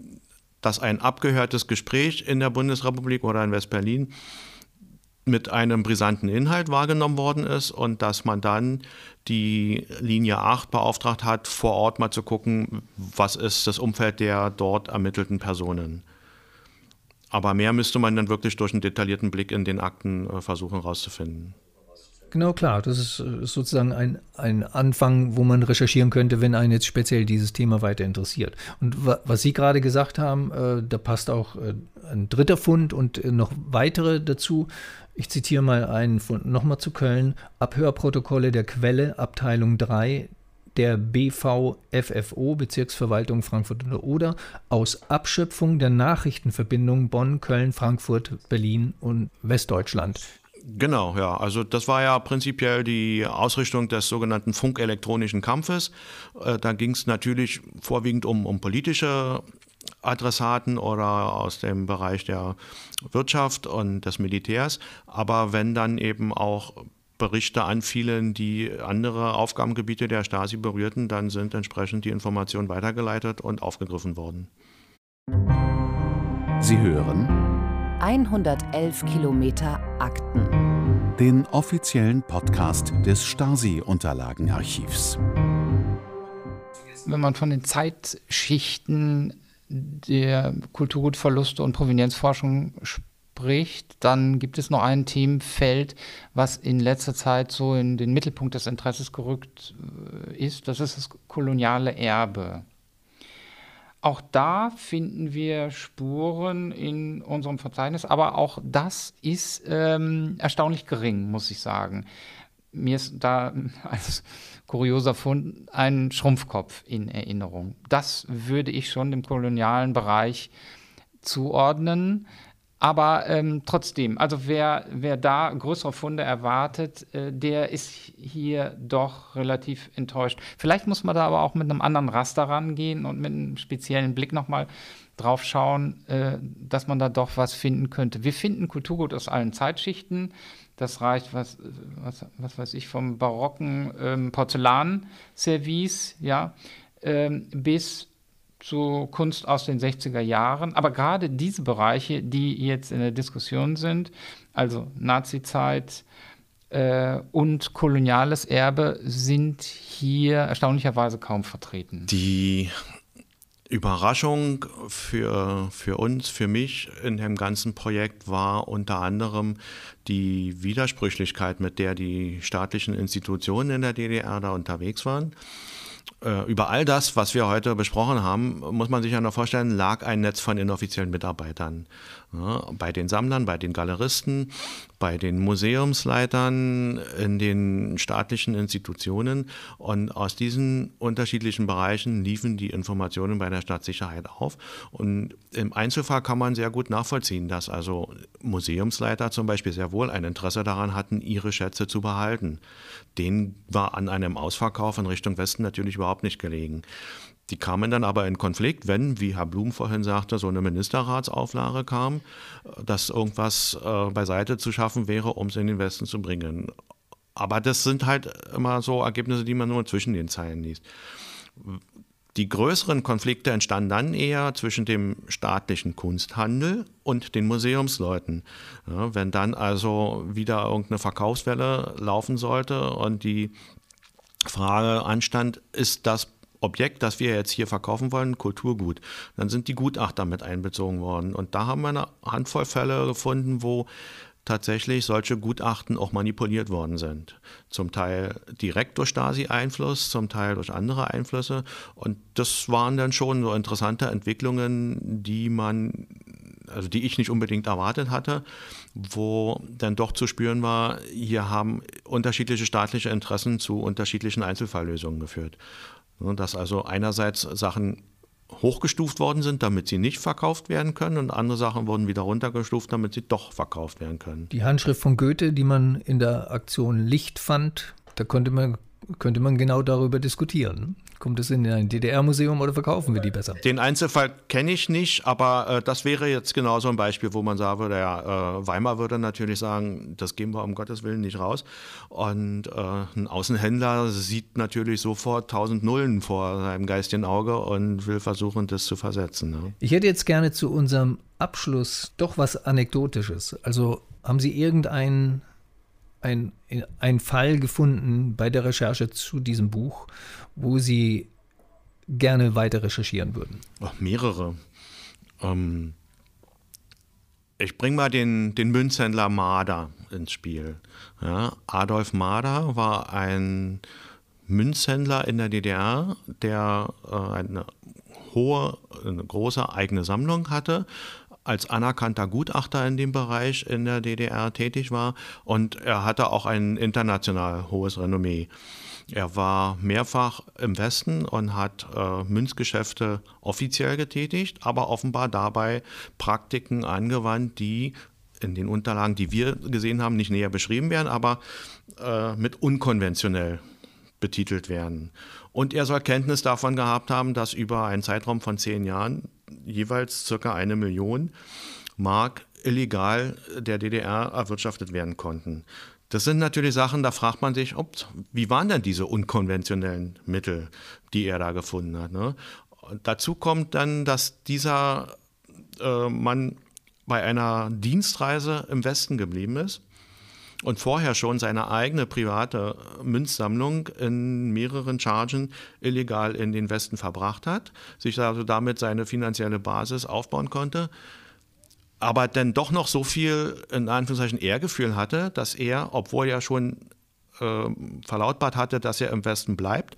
dass ein abgehörtes Gespräch in der Bundesrepublik oder in Westberlin mit einem brisanten Inhalt wahrgenommen worden ist und dass man dann die Linie 8 beauftragt hat, vor Ort mal zu gucken, was ist das Umfeld der dort ermittelten Personen. Aber mehr müsste man dann wirklich durch einen detaillierten Blick in den Akten äh, versuchen herauszufinden. Genau, klar. Das ist, ist, sozusagen ein, ein Anfang, wo man recherchieren könnte, wenn einen jetzt speziell dieses Thema weiter interessiert. Und was Sie gerade gesagt haben, äh, da passt auch äh, ein dritter Fund und äh, noch weitere dazu. Ich zitiere mal einen Fund nochmal zu Köln. Abhörprotokolle der Quelle, Abteilung 3 der BVFFO, Bezirksverwaltung Frankfurt oder aus Abschöpfung der Nachrichtenverbindung Bonn, Köln, Frankfurt, Berlin und Westdeutschland. Genau, ja. Also das war ja prinzipiell die Ausrichtung des sogenannten funkelektronischen Kampfes. Äh, da ging es natürlich vorwiegend um, um politische Adressaten oder aus dem Bereich der Wirtschaft und des Militärs. Aber wenn dann eben auch Berichte anfielen, die andere Aufgabengebiete der Stasi berührten, dann sind entsprechend die Informationen weitergeleitet und aufgegriffen worden. Sie hören 111 Kilometer Akten. Den offiziellen Podcast des Stasi-Unterlagenarchivs. Wenn man von den Zeitschichten der Kulturgutverluste und Provenienzforschung spricht, spricht, dann gibt es noch ein Themenfeld, was in letzter Zeit so in den Mittelpunkt des Interesses gerückt äh, ist. Das ist das koloniale Erbe. Auch da finden wir Spuren in unserem Verzeichnis, aber auch das ist ähm, erstaunlich gering, muss ich sagen. Mir ist da als kurioser Fund ein Schrumpfkopf in Erinnerung. Das würde ich schon dem kolonialen Bereich zuordnen. Aber ähm, trotzdem, also wer, wer da größere Funde erwartet, äh, der ist hier doch relativ enttäuscht. Vielleicht muss man da aber auch mit einem anderen Raster rangehen und mit einem speziellen Blick nochmal drauf schauen, äh, dass man da doch was finden könnte. Wir finden Kulturgut aus allen Zeitschichten. Das reicht, was, was, was weiß ich, vom barocken ähm, Porzellanservice ja, ähm, bis zu Kunst aus den 60er Jahren. Aber gerade diese Bereiche, die jetzt in der Diskussion sind, also Nazizeit äh, und koloniales Erbe, sind hier erstaunlicherweise kaum vertreten. Die Überraschung für, für uns, für mich in dem ganzen Projekt war unter anderem die Widersprüchlichkeit, mit der die staatlichen Institutionen in der DDR da unterwegs waren. Äh, über all das, was wir heute besprochen haben, muss man sich ja noch vorstellen, lag ein Netz von inoffiziellen Mitarbeitern. Ja, bei den Sammlern, bei den Galeristen, bei den Museumsleitern, in den staatlichen Institutionen. Und aus diesen unterschiedlichen Bereichen liefen die Informationen bei der Stadtsicherheit auf. Und im Einzelfall kann man sehr gut nachvollziehen, dass also Museumsleiter zum Beispiel sehr wohl ein Interesse daran hatten, ihre Schätze zu behalten. Denen war an einem Ausverkauf in Richtung Westen natürlich überhaupt nicht gelegen. Die kamen dann aber in Konflikt, wenn, wie Herr Blum vorhin sagte, so eine Ministerratsauflage kam, dass irgendwas äh, beiseite zu schaffen wäre, um es in den Westen zu bringen. Aber das sind halt immer so Ergebnisse, die man nur zwischen den Zeilen liest. Die größeren Konflikte entstanden dann eher zwischen dem staatlichen Kunsthandel und den Museumsleuten. Ja, wenn dann also wieder irgendeine Verkaufswelle laufen sollte und die Frage anstand, ist das Objekt, das wir jetzt hier verkaufen wollen, Kulturgut. Dann sind die Gutachter mit einbezogen worden. Und da haben wir eine Handvoll Fälle gefunden, wo tatsächlich solche Gutachten auch manipuliert worden sind. Zum Teil direkt durch Stasi-Einfluss, zum Teil durch andere Einflüsse. Und das waren dann schon so interessante Entwicklungen, die man, also die ich nicht unbedingt erwartet hatte, wo dann doch zu spüren war, hier haben unterschiedliche staatliche Interessen zu unterschiedlichen Einzelfalllösungen geführt. Dass also einerseits Sachen hochgestuft worden sind, damit sie nicht verkauft werden können und andere Sachen wurden wieder runtergestuft, damit sie doch verkauft werden können. Die Handschrift von Goethe, die man in der Aktion Licht fand, da konnte man könnte man genau darüber diskutieren. Kommt es in ein DDR-Museum oder verkaufen wir die besser? Den Einzelfall kenne ich nicht, aber äh, das wäre jetzt genau so ein Beispiel, wo man sagen würde, ja, äh, Weimar würde natürlich sagen, das geben wir um Gottes Willen nicht raus. Und äh, ein Außenhändler sieht natürlich sofort tausend Nullen vor seinem geistigen Auge und will versuchen, das zu versetzen. Ne? Ich hätte jetzt gerne zu unserem Abschluss doch was Anekdotisches. Also haben Sie irgendeinen ein, ein Fall gefunden bei der Recherche zu diesem Buch, wo Sie gerne weiter recherchieren würden? Ach, mehrere. Ähm, ich bringe mal den, den Münzhändler Mader ins Spiel. Ja, Adolf Mader war ein Münzhändler in der DDR, der äh, eine hohe, eine große eigene Sammlung hatte, als anerkannter Gutachter in dem Bereich in der DDR tätig war und er hatte auch ein international hohes Renommee. Er war mehrfach im Westen und hat äh, Münzgeschäfte offiziell getätigt, aber offenbar dabei Praktiken angewandt, die in den Unterlagen, die wir gesehen haben, nicht näher beschrieben werden, aber äh, mit unkonventionell betitelt werden. Und er soll Kenntnis davon gehabt haben, dass über einen Zeitraum von zehn Jahren jeweils circa eine Million Mark illegal der DDR erwirtschaftet werden konnten. Das sind natürlich Sachen, da fragt man sich, ob, wie waren denn diese unkonventionellen Mittel, die er da gefunden hat. Ne? dazu kommt dann, dass dieser äh, Mann bei einer Dienstreise im Westen geblieben ist und vorher schon seine eigene private Münzsammlung in mehreren Chargen illegal in den Westen verbracht hat, sich also damit seine finanzielle Basis aufbauen konnte, aber dann doch noch so viel in Anführungszeichen Ehrgefühl hatte, dass er, obwohl er schon äh, verlautbart hatte, dass er im Westen bleibt,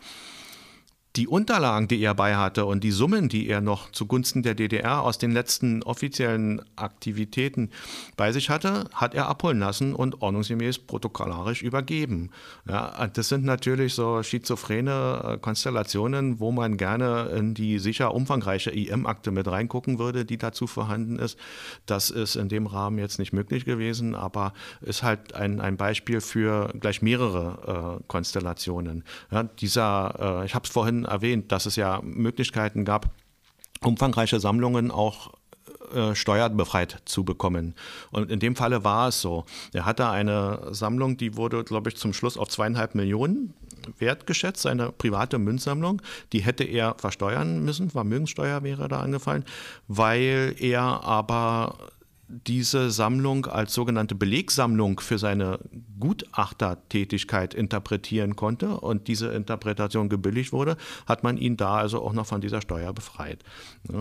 die Unterlagen, die er bei hatte und die Summen, die er noch zugunsten der DDR aus den letzten offiziellen Aktivitäten bei sich hatte, hat er abholen lassen und ordnungsgemäß protokollarisch übergeben. Ja, das sind natürlich so schizophrene äh, Konstellationen, wo man gerne in die sicher umfangreiche IM-Akte mit reingucken würde, die dazu vorhanden ist. Das ist in dem Rahmen jetzt nicht möglich gewesen, aber ist halt ein, ein Beispiel für gleich mehrere äh, Konstellationen. Ja, dieser, äh, ich habe es vorhin erwähnt, dass es ja Möglichkeiten gab, umfangreiche Sammlungen auch äh, steuerbefreit zu bekommen. Und in dem Falle war es so. Er hatte eine Sammlung, die wurde, glaube ich, zum Schluss auf zweieinhalb Millionen wertgeschätzt, seine private Münzsammlung. Die hätte er versteuern müssen, Vermögenssteuer wäre da angefallen, weil er aber diese Sammlung als sogenannte Belegsammlung für seine Gutachtertätigkeit interpretieren konnte und diese Interpretation gebilligt wurde, hat man ihn da also auch noch von dieser Steuer befreit.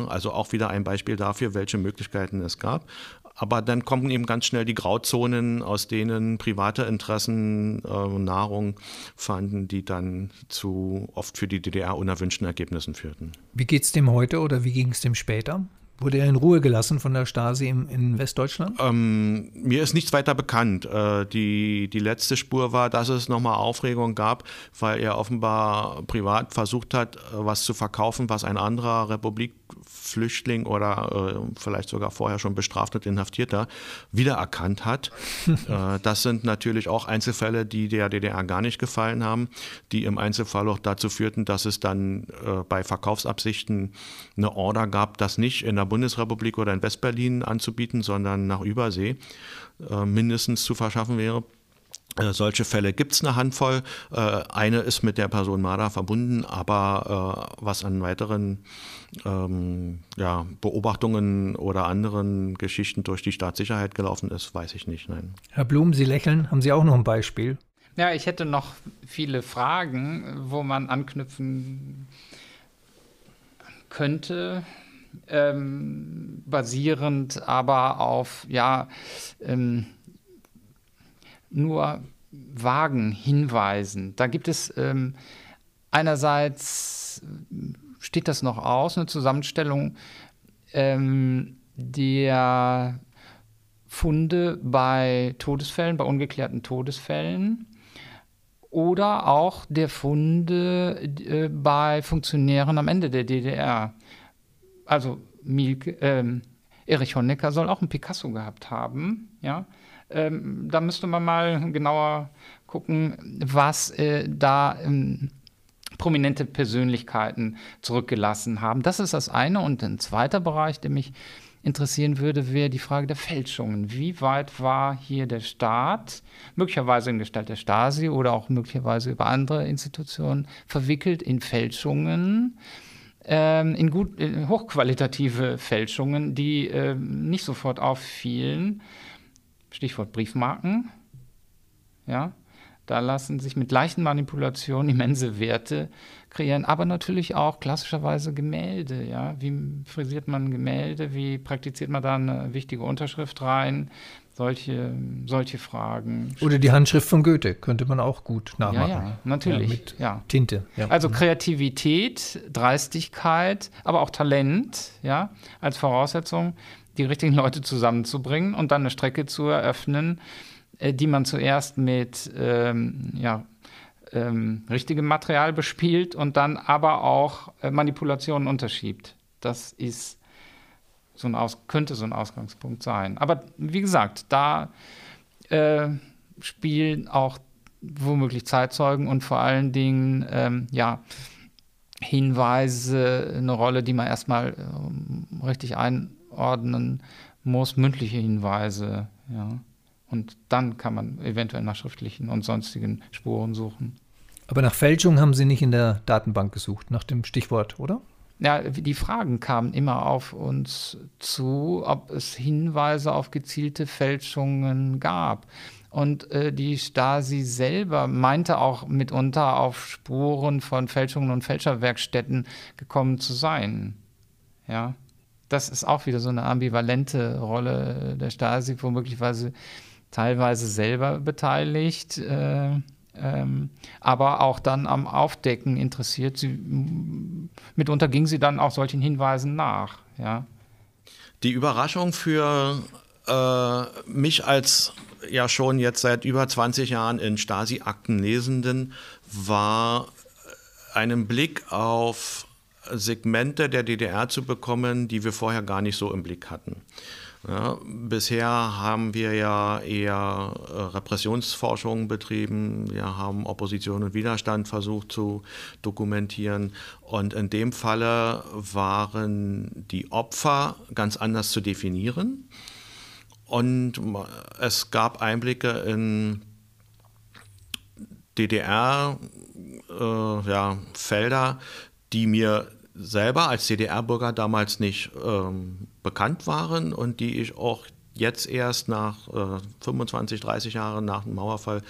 Also auch wieder ein Beispiel dafür, welche Möglichkeiten es gab. Aber dann kommen eben ganz schnell die Grauzonen, aus denen private Interessen äh, Nahrung fanden, die dann zu oft für die DDR unerwünschten Ergebnissen führten. Wie geht es dem heute oder wie ging es dem später? Wurde er in Ruhe gelassen von der Stasi in, in Westdeutschland? Ähm, mir ist nichts weiter bekannt. Äh, die, die letzte Spur war, dass es nochmal Aufregung gab, weil er offenbar privat versucht hat, äh, was zu verkaufen, was ein anderer Republikflüchtling oder äh, vielleicht sogar vorher schon bestraft und Inhaftierter wiedererkannt hat. äh, das sind natürlich auch Einzelfälle, die der DDR gar nicht gefallen haben, die im Einzelfall auch dazu führten, dass es dann äh, bei Verkaufsabsichten eine Order gab, das nicht in der der Bundesrepublik oder in Westberlin anzubieten, sondern nach Übersee äh, mindestens zu verschaffen wäre. Äh, solche Fälle gibt es eine Handvoll. Äh, eine ist mit der Person Marder verbunden, aber äh, was an weiteren ähm, ja, Beobachtungen oder anderen Geschichten durch die Staatssicherheit gelaufen ist, weiß ich nicht. Nein. Herr Blum, Sie lächeln. Haben Sie auch noch ein Beispiel? Ja, ich hätte noch viele Fragen, wo man anknüpfen könnte. Ähm, basierend aber auf ja ähm, nur vagen Hinweisen. Da gibt es ähm, einerseits, steht das noch aus, eine Zusammenstellung ähm, der Funde bei Todesfällen, bei ungeklärten Todesfällen oder auch der Funde äh, bei Funktionären am Ende der DDR. Also Milke, äh, Erich Honecker soll auch ein Picasso gehabt haben, ja. Ähm, da müsste man mal genauer gucken, was äh, da ähm, prominente Persönlichkeiten zurückgelassen haben. Das ist das eine. Und ein zweiter Bereich, der mich interessieren würde, wäre die Frage der Fälschungen. Wie weit war hier der Staat, möglicherweise in Gestalt der Stasi oder auch möglicherweise über andere Institutionen, verwickelt in Fälschungen? Ähm, in, gut, in hochqualitative Fälschungen, die äh, nicht sofort auffielen. Stichwort Briefmarken. Ja, da lassen sich mit leichten Manipulationen immense Werte kreieren, aber natürlich auch klassischerweise Gemälde. Ja? Wie frisiert man Gemälde? Wie praktiziert man da eine wichtige Unterschrift rein? Solche, solche Fragen. Oder die Handschrift von Goethe könnte man auch gut nachmachen. Ja, ja natürlich. Ja, mit ja. Tinte. Ja. Also Kreativität, Dreistigkeit, aber auch Talent ja, als Voraussetzung, die richtigen Leute zusammenzubringen und dann eine Strecke zu eröffnen, äh, die man zuerst mit ähm, ja, ähm, richtigem Material bespielt und dann aber auch äh, Manipulationen unterschiebt. Das ist so ein Aus könnte so ein Ausgangspunkt sein. Aber wie gesagt, da äh, spielen auch womöglich Zeitzeugen und vor allen Dingen ähm, ja, Hinweise eine Rolle, die man erstmal ähm, richtig einordnen muss, mündliche Hinweise. Ja. Und dann kann man eventuell nach schriftlichen und sonstigen Spuren suchen. Aber nach Fälschung haben Sie nicht in der Datenbank gesucht, nach dem Stichwort, oder? Ja, die Fragen kamen immer auf uns zu, ob es Hinweise auf gezielte Fälschungen gab. Und äh, die Stasi selber meinte auch mitunter auf Spuren von Fälschungen und Fälscherwerkstätten gekommen zu sein. Ja, das ist auch wieder so eine ambivalente Rolle der Stasi, wo möglicherweise teilweise selber beteiligt, äh, ähm, aber auch dann am Aufdecken interessiert. Sie, mitunter ging sie dann auch solchen Hinweisen nach. Ja. Die Überraschung für äh, mich als ja schon jetzt seit über 20 Jahren in Stasi-Akten Lesenden war einen Blick auf Segmente der DDR zu bekommen, die wir vorher gar nicht so im Blick hatten. Ja, bisher haben wir ja eher äh, Repressionsforschung betrieben, wir haben Opposition und Widerstand versucht zu dokumentieren. Und in dem Falle waren die Opfer ganz anders zu definieren. Und es gab Einblicke in DDR-Felder, äh, ja, die mir selber als DDR-Bürger damals nicht ähm, bekannt waren und die ich auch jetzt erst nach äh, 25, 30 Jahren nach dem Mauerfall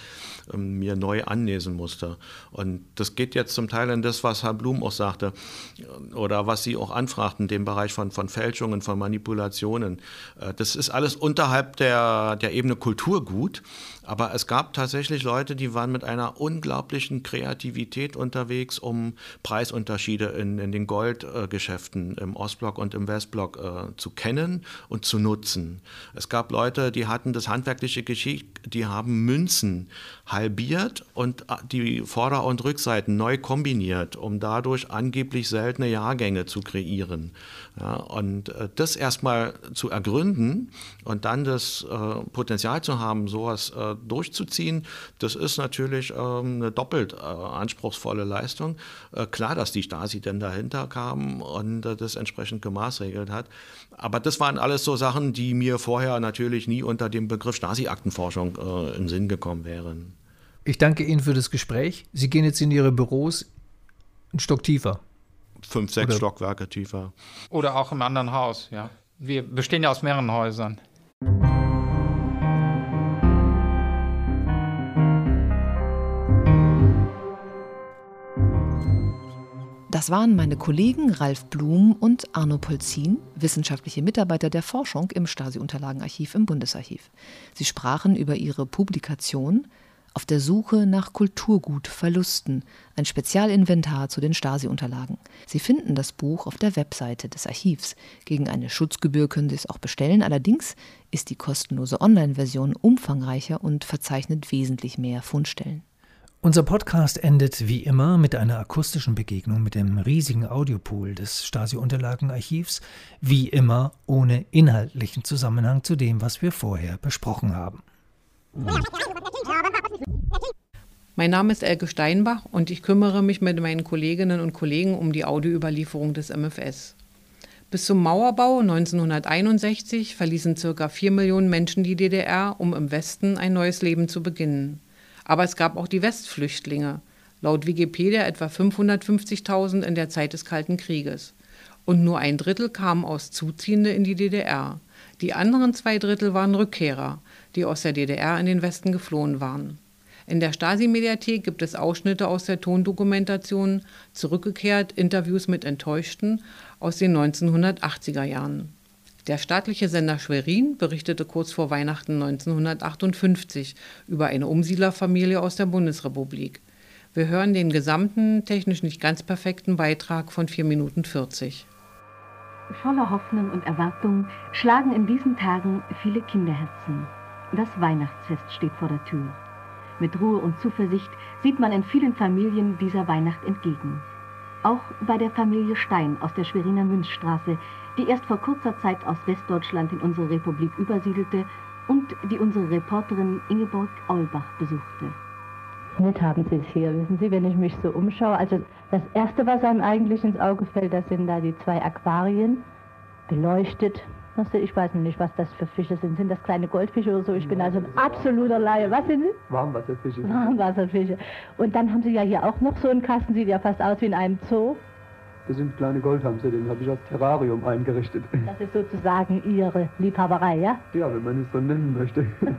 ähm, mir neu anlesen musste. Und das geht jetzt zum Teil in das, was Herr Blum auch sagte oder was Sie auch anfragten, dem Bereich von, von Fälschungen, von Manipulationen. Äh, das ist alles unterhalb der, der Ebene Kulturgut. Aber es gab tatsächlich Leute, die waren mit einer unglaublichen Kreativität unterwegs, um Preisunterschiede in, in den Goldgeschäften im Ostblock und im Westblock äh, zu kennen und zu nutzen. Es gab Leute, die hatten das handwerkliche Geschick, die haben Münzen, halbiert und die Vorder- und Rückseiten neu kombiniert, um dadurch angeblich seltene Jahrgänge zu kreieren. Ja, und äh, das erstmal zu ergründen und dann das äh, Potenzial zu haben, sowas äh, durchzuziehen, das ist natürlich ähm, eine doppelt äh, anspruchsvolle Leistung. Äh, klar, dass die Stasi denn dahinter kam und äh, das entsprechend gemaßregelt hat. Aber das waren alles so Sachen, die mir vorher natürlich nie unter dem Begriff Stasi-Aktenforschung äh, in Sinn gekommen wären. Ich danke Ihnen für das Gespräch. Sie gehen jetzt in Ihre Büros einen Stock tiefer fünf, sechs Oder Stockwerke tiefer. Oder auch im anderen Haus, ja. Wir bestehen ja aus mehreren Häusern. Das waren meine Kollegen Ralf Blum und Arno Polzin, wissenschaftliche Mitarbeiter der Forschung im Stasi-Unterlagenarchiv im Bundesarchiv. Sie sprachen über ihre Publikation auf der Suche nach Kulturgutverlusten, ein Spezialinventar zu den Stasi-Unterlagen. Sie finden das Buch auf der Webseite des Archivs. Gegen eine Schutzgebühr können Sie es auch bestellen, allerdings ist die kostenlose Online-Version umfangreicher und verzeichnet wesentlich mehr Fundstellen. Unser Podcast endet wie immer mit einer akustischen Begegnung mit dem riesigen Audiopool des Stasi-Unterlagenarchivs, wie immer ohne inhaltlichen Zusammenhang zu dem, was wir vorher besprochen haben. Mein Name ist Elke Steinbach und ich kümmere mich mit meinen Kolleginnen und Kollegen um die Audioüberlieferung des MFS. Bis zum Mauerbau 1961 verließen ca. 4 Millionen Menschen die DDR, um im Westen ein neues Leben zu beginnen. Aber es gab auch die Westflüchtlinge, laut Wikipedia etwa 550.000 in der Zeit des Kalten Krieges. Und nur ein Drittel kamen aus Zuziehende in die DDR. Die anderen zwei Drittel waren Rückkehrer, die aus der DDR in den Westen geflohen waren. In der Stasi-Mediathek gibt es Ausschnitte aus der Tondokumentation, zurückgekehrt Interviews mit Enttäuschten aus den 1980er Jahren. Der staatliche Sender Schwerin berichtete kurz vor Weihnachten 1958 über eine Umsiedlerfamilie aus der Bundesrepublik. Wir hören den gesamten, technisch nicht ganz perfekten Beitrag von 4 Minuten 40. Voller Hoffnung und Erwartung schlagen in diesen Tagen viele Kinderherzen. Das Weihnachtsfest steht vor der Tür. Mit Ruhe und Zuversicht sieht man in vielen Familien dieser Weihnacht entgegen. Auch bei der Familie Stein aus der Schweriner Münzstraße, die erst vor kurzer Zeit aus Westdeutschland in unsere Republik übersiedelte und die unsere Reporterin Ingeborg Aulbach besuchte. Nett haben Sie es hier, wissen Sie, wenn ich mich so umschaue. Also das Erste, was einem eigentlich ins Auge fällt, das sind da die zwei Aquarien, beleuchtet, ich weiß nicht, was das für Fische sind. Sind das kleine Goldfische oder so? Ich bin also ein absoluter Laie. Was sind sie? Warmwasserfische. Warmwasserfische. Und dann haben Sie ja hier auch noch so einen Kasten, sieht ja fast aus wie in einem Zoo. Das sind kleine Goldhamster, den habe ich als Terrarium eingerichtet. Das ist sozusagen Ihre Liebhaberei, ja? Ja, wenn man es so nennen möchte.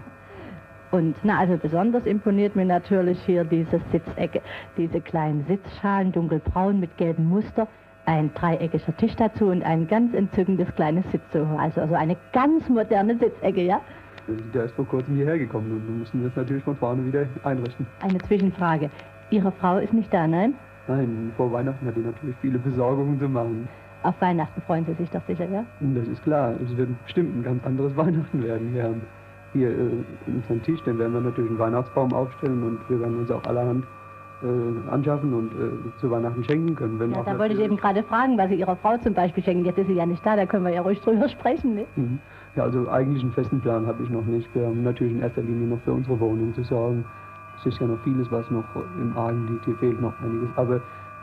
Und na, also besonders imponiert mir natürlich hier diese Sitzecke, diese kleinen Sitzschalen, dunkelbraun mit gelbem Muster ein dreieckiger Tisch dazu und ein ganz entzückendes kleines Sitzsofa. Also, also eine ganz moderne Sitzecke, ja? Der ist vor kurzem hierher gekommen und wir müssen das natürlich von vorne wieder einrichten. Eine Zwischenfrage. Ihre Frau ist nicht da, nein? Nein, vor Weihnachten hat sie natürlich viele Besorgungen zu machen. Auf Weihnachten freuen Sie sich doch sicher, ja? Das ist klar. Es wird bestimmt ein ganz anderes Weihnachten werden. Wir haben hier äh, unseren Tisch, den werden wir natürlich einen Weihnachtsbaum aufstellen und wir werden uns auch allerhand äh, anschaffen und äh, zu Weihnachten schenken können. Wenn ja, da wollte ich eben gerade fragen, was Sie Ihrer Frau zum Beispiel schenken. Jetzt ist sie ja nicht da, da können wir ja ruhig drüber sprechen. Ne? Mhm. Ja, also eigentlich einen festen Plan habe ich noch nicht. Wir haben natürlich in erster Linie noch für unsere Wohnung zu sorgen. Es ist ja noch vieles, was noch im Argen liegt. Hier fehlt noch einiges. Aber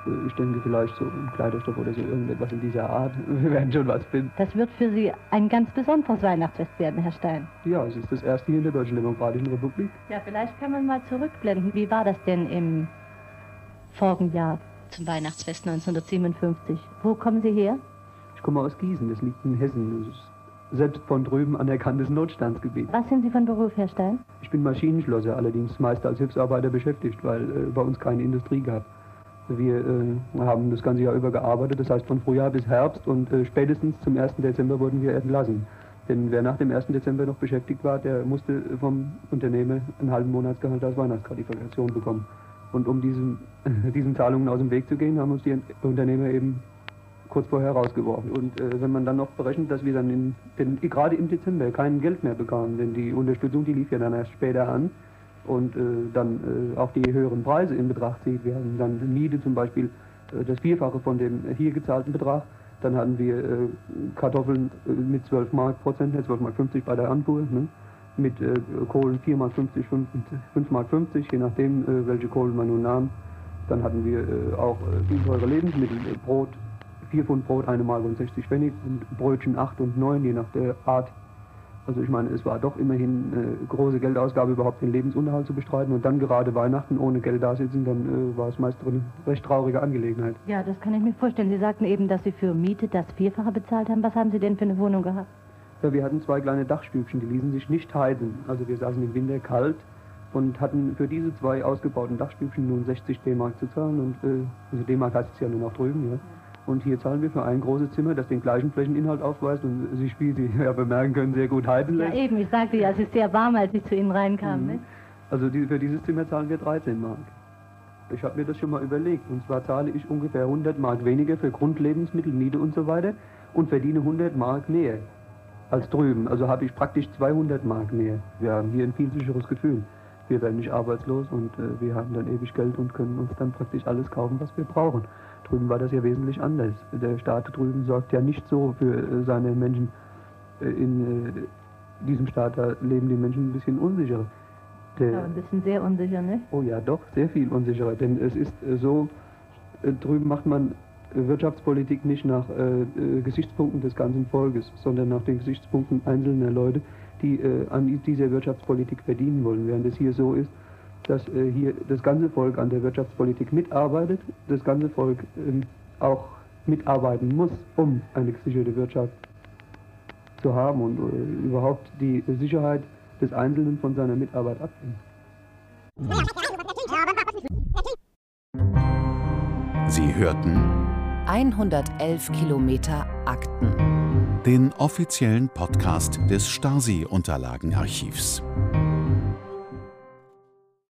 äh, ich denke vielleicht so ein Kleiderstoff oder so irgendetwas in dieser Art. Wir werden schon was finden. Das wird für Sie ein ganz besonderes Weihnachtsfest werden, Herr Stein. Ja, es ist das erste hier in der Deutschen Demokratischen Republik. Ja, vielleicht kann man mal zurückblenden. Wie war das denn im Jahr zum Weihnachtsfest 1957. Wo kommen Sie her? Ich komme aus Gießen, das liegt in Hessen. Das ist selbst von drüben anerkanntes Notstandsgebiet. Was sind Sie von Beruf, Herr Stein? Ich bin Maschinenschlosser, allerdings meist als Hilfsarbeiter beschäftigt, weil äh, bei uns keine Industrie gab. Wir äh, haben das ganze Jahr über gearbeitet, das heißt von Frühjahr bis Herbst und äh, spätestens zum 1. Dezember wurden wir entlassen. Denn wer nach dem 1. Dezember noch beschäftigt war, der musste vom Unternehmer einen halben Monatsgehalt als Weihnachtsgratifikation bekommen. Und um diesen, diesen Zahlungen aus dem Weg zu gehen, haben uns die Unternehmer eben kurz vorher rausgeworfen. Und äh, wenn man dann noch berechnet, dass wir dann in, denn, gerade im Dezember kein Geld mehr bekamen, denn die Unterstützung, die lief ja dann erst später an, und äh, dann äh, auch die höheren Preise in Betracht zieht. Wir haben dann Miete zum Beispiel äh, das Vierfache von dem hier gezahlten Betrag. Dann hatten wir äh, Kartoffeln äh, mit 12 Mark Prozent, 12 Mark 50 bei der Anfuhr. Ne? Mit äh, Kohlen 4 Mark 50, 5, 5 Mark 50, je nachdem, welche Kohlen man nun nahm. Dann hatten wir auch viel teure Lebensmittel, Brot, 4 Pfund Brot, 1 Mark und 60 Pfennig und Brötchen 8 und 9, je nach der Art also ich meine, es war doch immerhin eine große Geldausgabe, überhaupt den Lebensunterhalt zu bestreiten. Und dann gerade Weihnachten ohne Geld da sitzen, dann äh, war es meist eine recht traurige Angelegenheit. Ja, das kann ich mir vorstellen. Sie sagten eben, dass Sie für Miete das Vierfache bezahlt haben. Was haben Sie denn für eine Wohnung gehabt? Ja, wir hatten zwei kleine Dachstübchen, die ließen sich nicht heizen. Also wir saßen im Winter kalt und hatten für diese zwei ausgebauten Dachstübchen nun 60 D-Mark zu zahlen. Und äh, also D-Mark heißt es ja nur noch drüben, ja. Und hier zahlen wir für ein großes Zimmer, das den gleichen Flächeninhalt aufweist und sich, wie Sie ja bemerken können, sehr gut heizen lässt. Ja eben, ich sagte ja, es ist sehr warm, als ich zu Ihnen reinkam. Mhm. Ne? Also die, für dieses Zimmer zahlen wir 13 Mark. Ich habe mir das schon mal überlegt. Und zwar zahle ich ungefähr 100 Mark weniger für Grundlebensmittel, Miete und so weiter und verdiene 100 Mark mehr als drüben. Also habe ich praktisch 200 Mark mehr. Wir haben hier ein viel sicheres Gefühl. Wir werden nicht arbeitslos und äh, wir haben dann ewig Geld und können uns dann praktisch alles kaufen, was wir brauchen. Drüben war das ja wesentlich anders. Der Staat drüben sorgt ja nicht so für äh, seine Menschen. Äh, in äh, diesem Staat leben die Menschen ein bisschen unsicherer. Der, ja, ein bisschen sehr unsicher, ne? Oh ja, doch, sehr viel unsicherer. Denn es ist so, drüben macht man Wirtschaftspolitik nicht nach äh, Gesichtspunkten des ganzen Volkes, sondern nach den Gesichtspunkten einzelner Leute, die äh, an dieser Wirtschaftspolitik verdienen wollen. Während es hier so ist, dass äh, hier das ganze Volk an der Wirtschaftspolitik mitarbeitet, das ganze Volk ähm, auch mitarbeiten muss, um eine gesicherte Wirtschaft zu haben und äh, überhaupt die Sicherheit des Einzelnen von seiner Mitarbeit abhängt. Sie hörten 111 Kilometer Akten. Den offiziellen Podcast des Stasi-Unterlagenarchivs.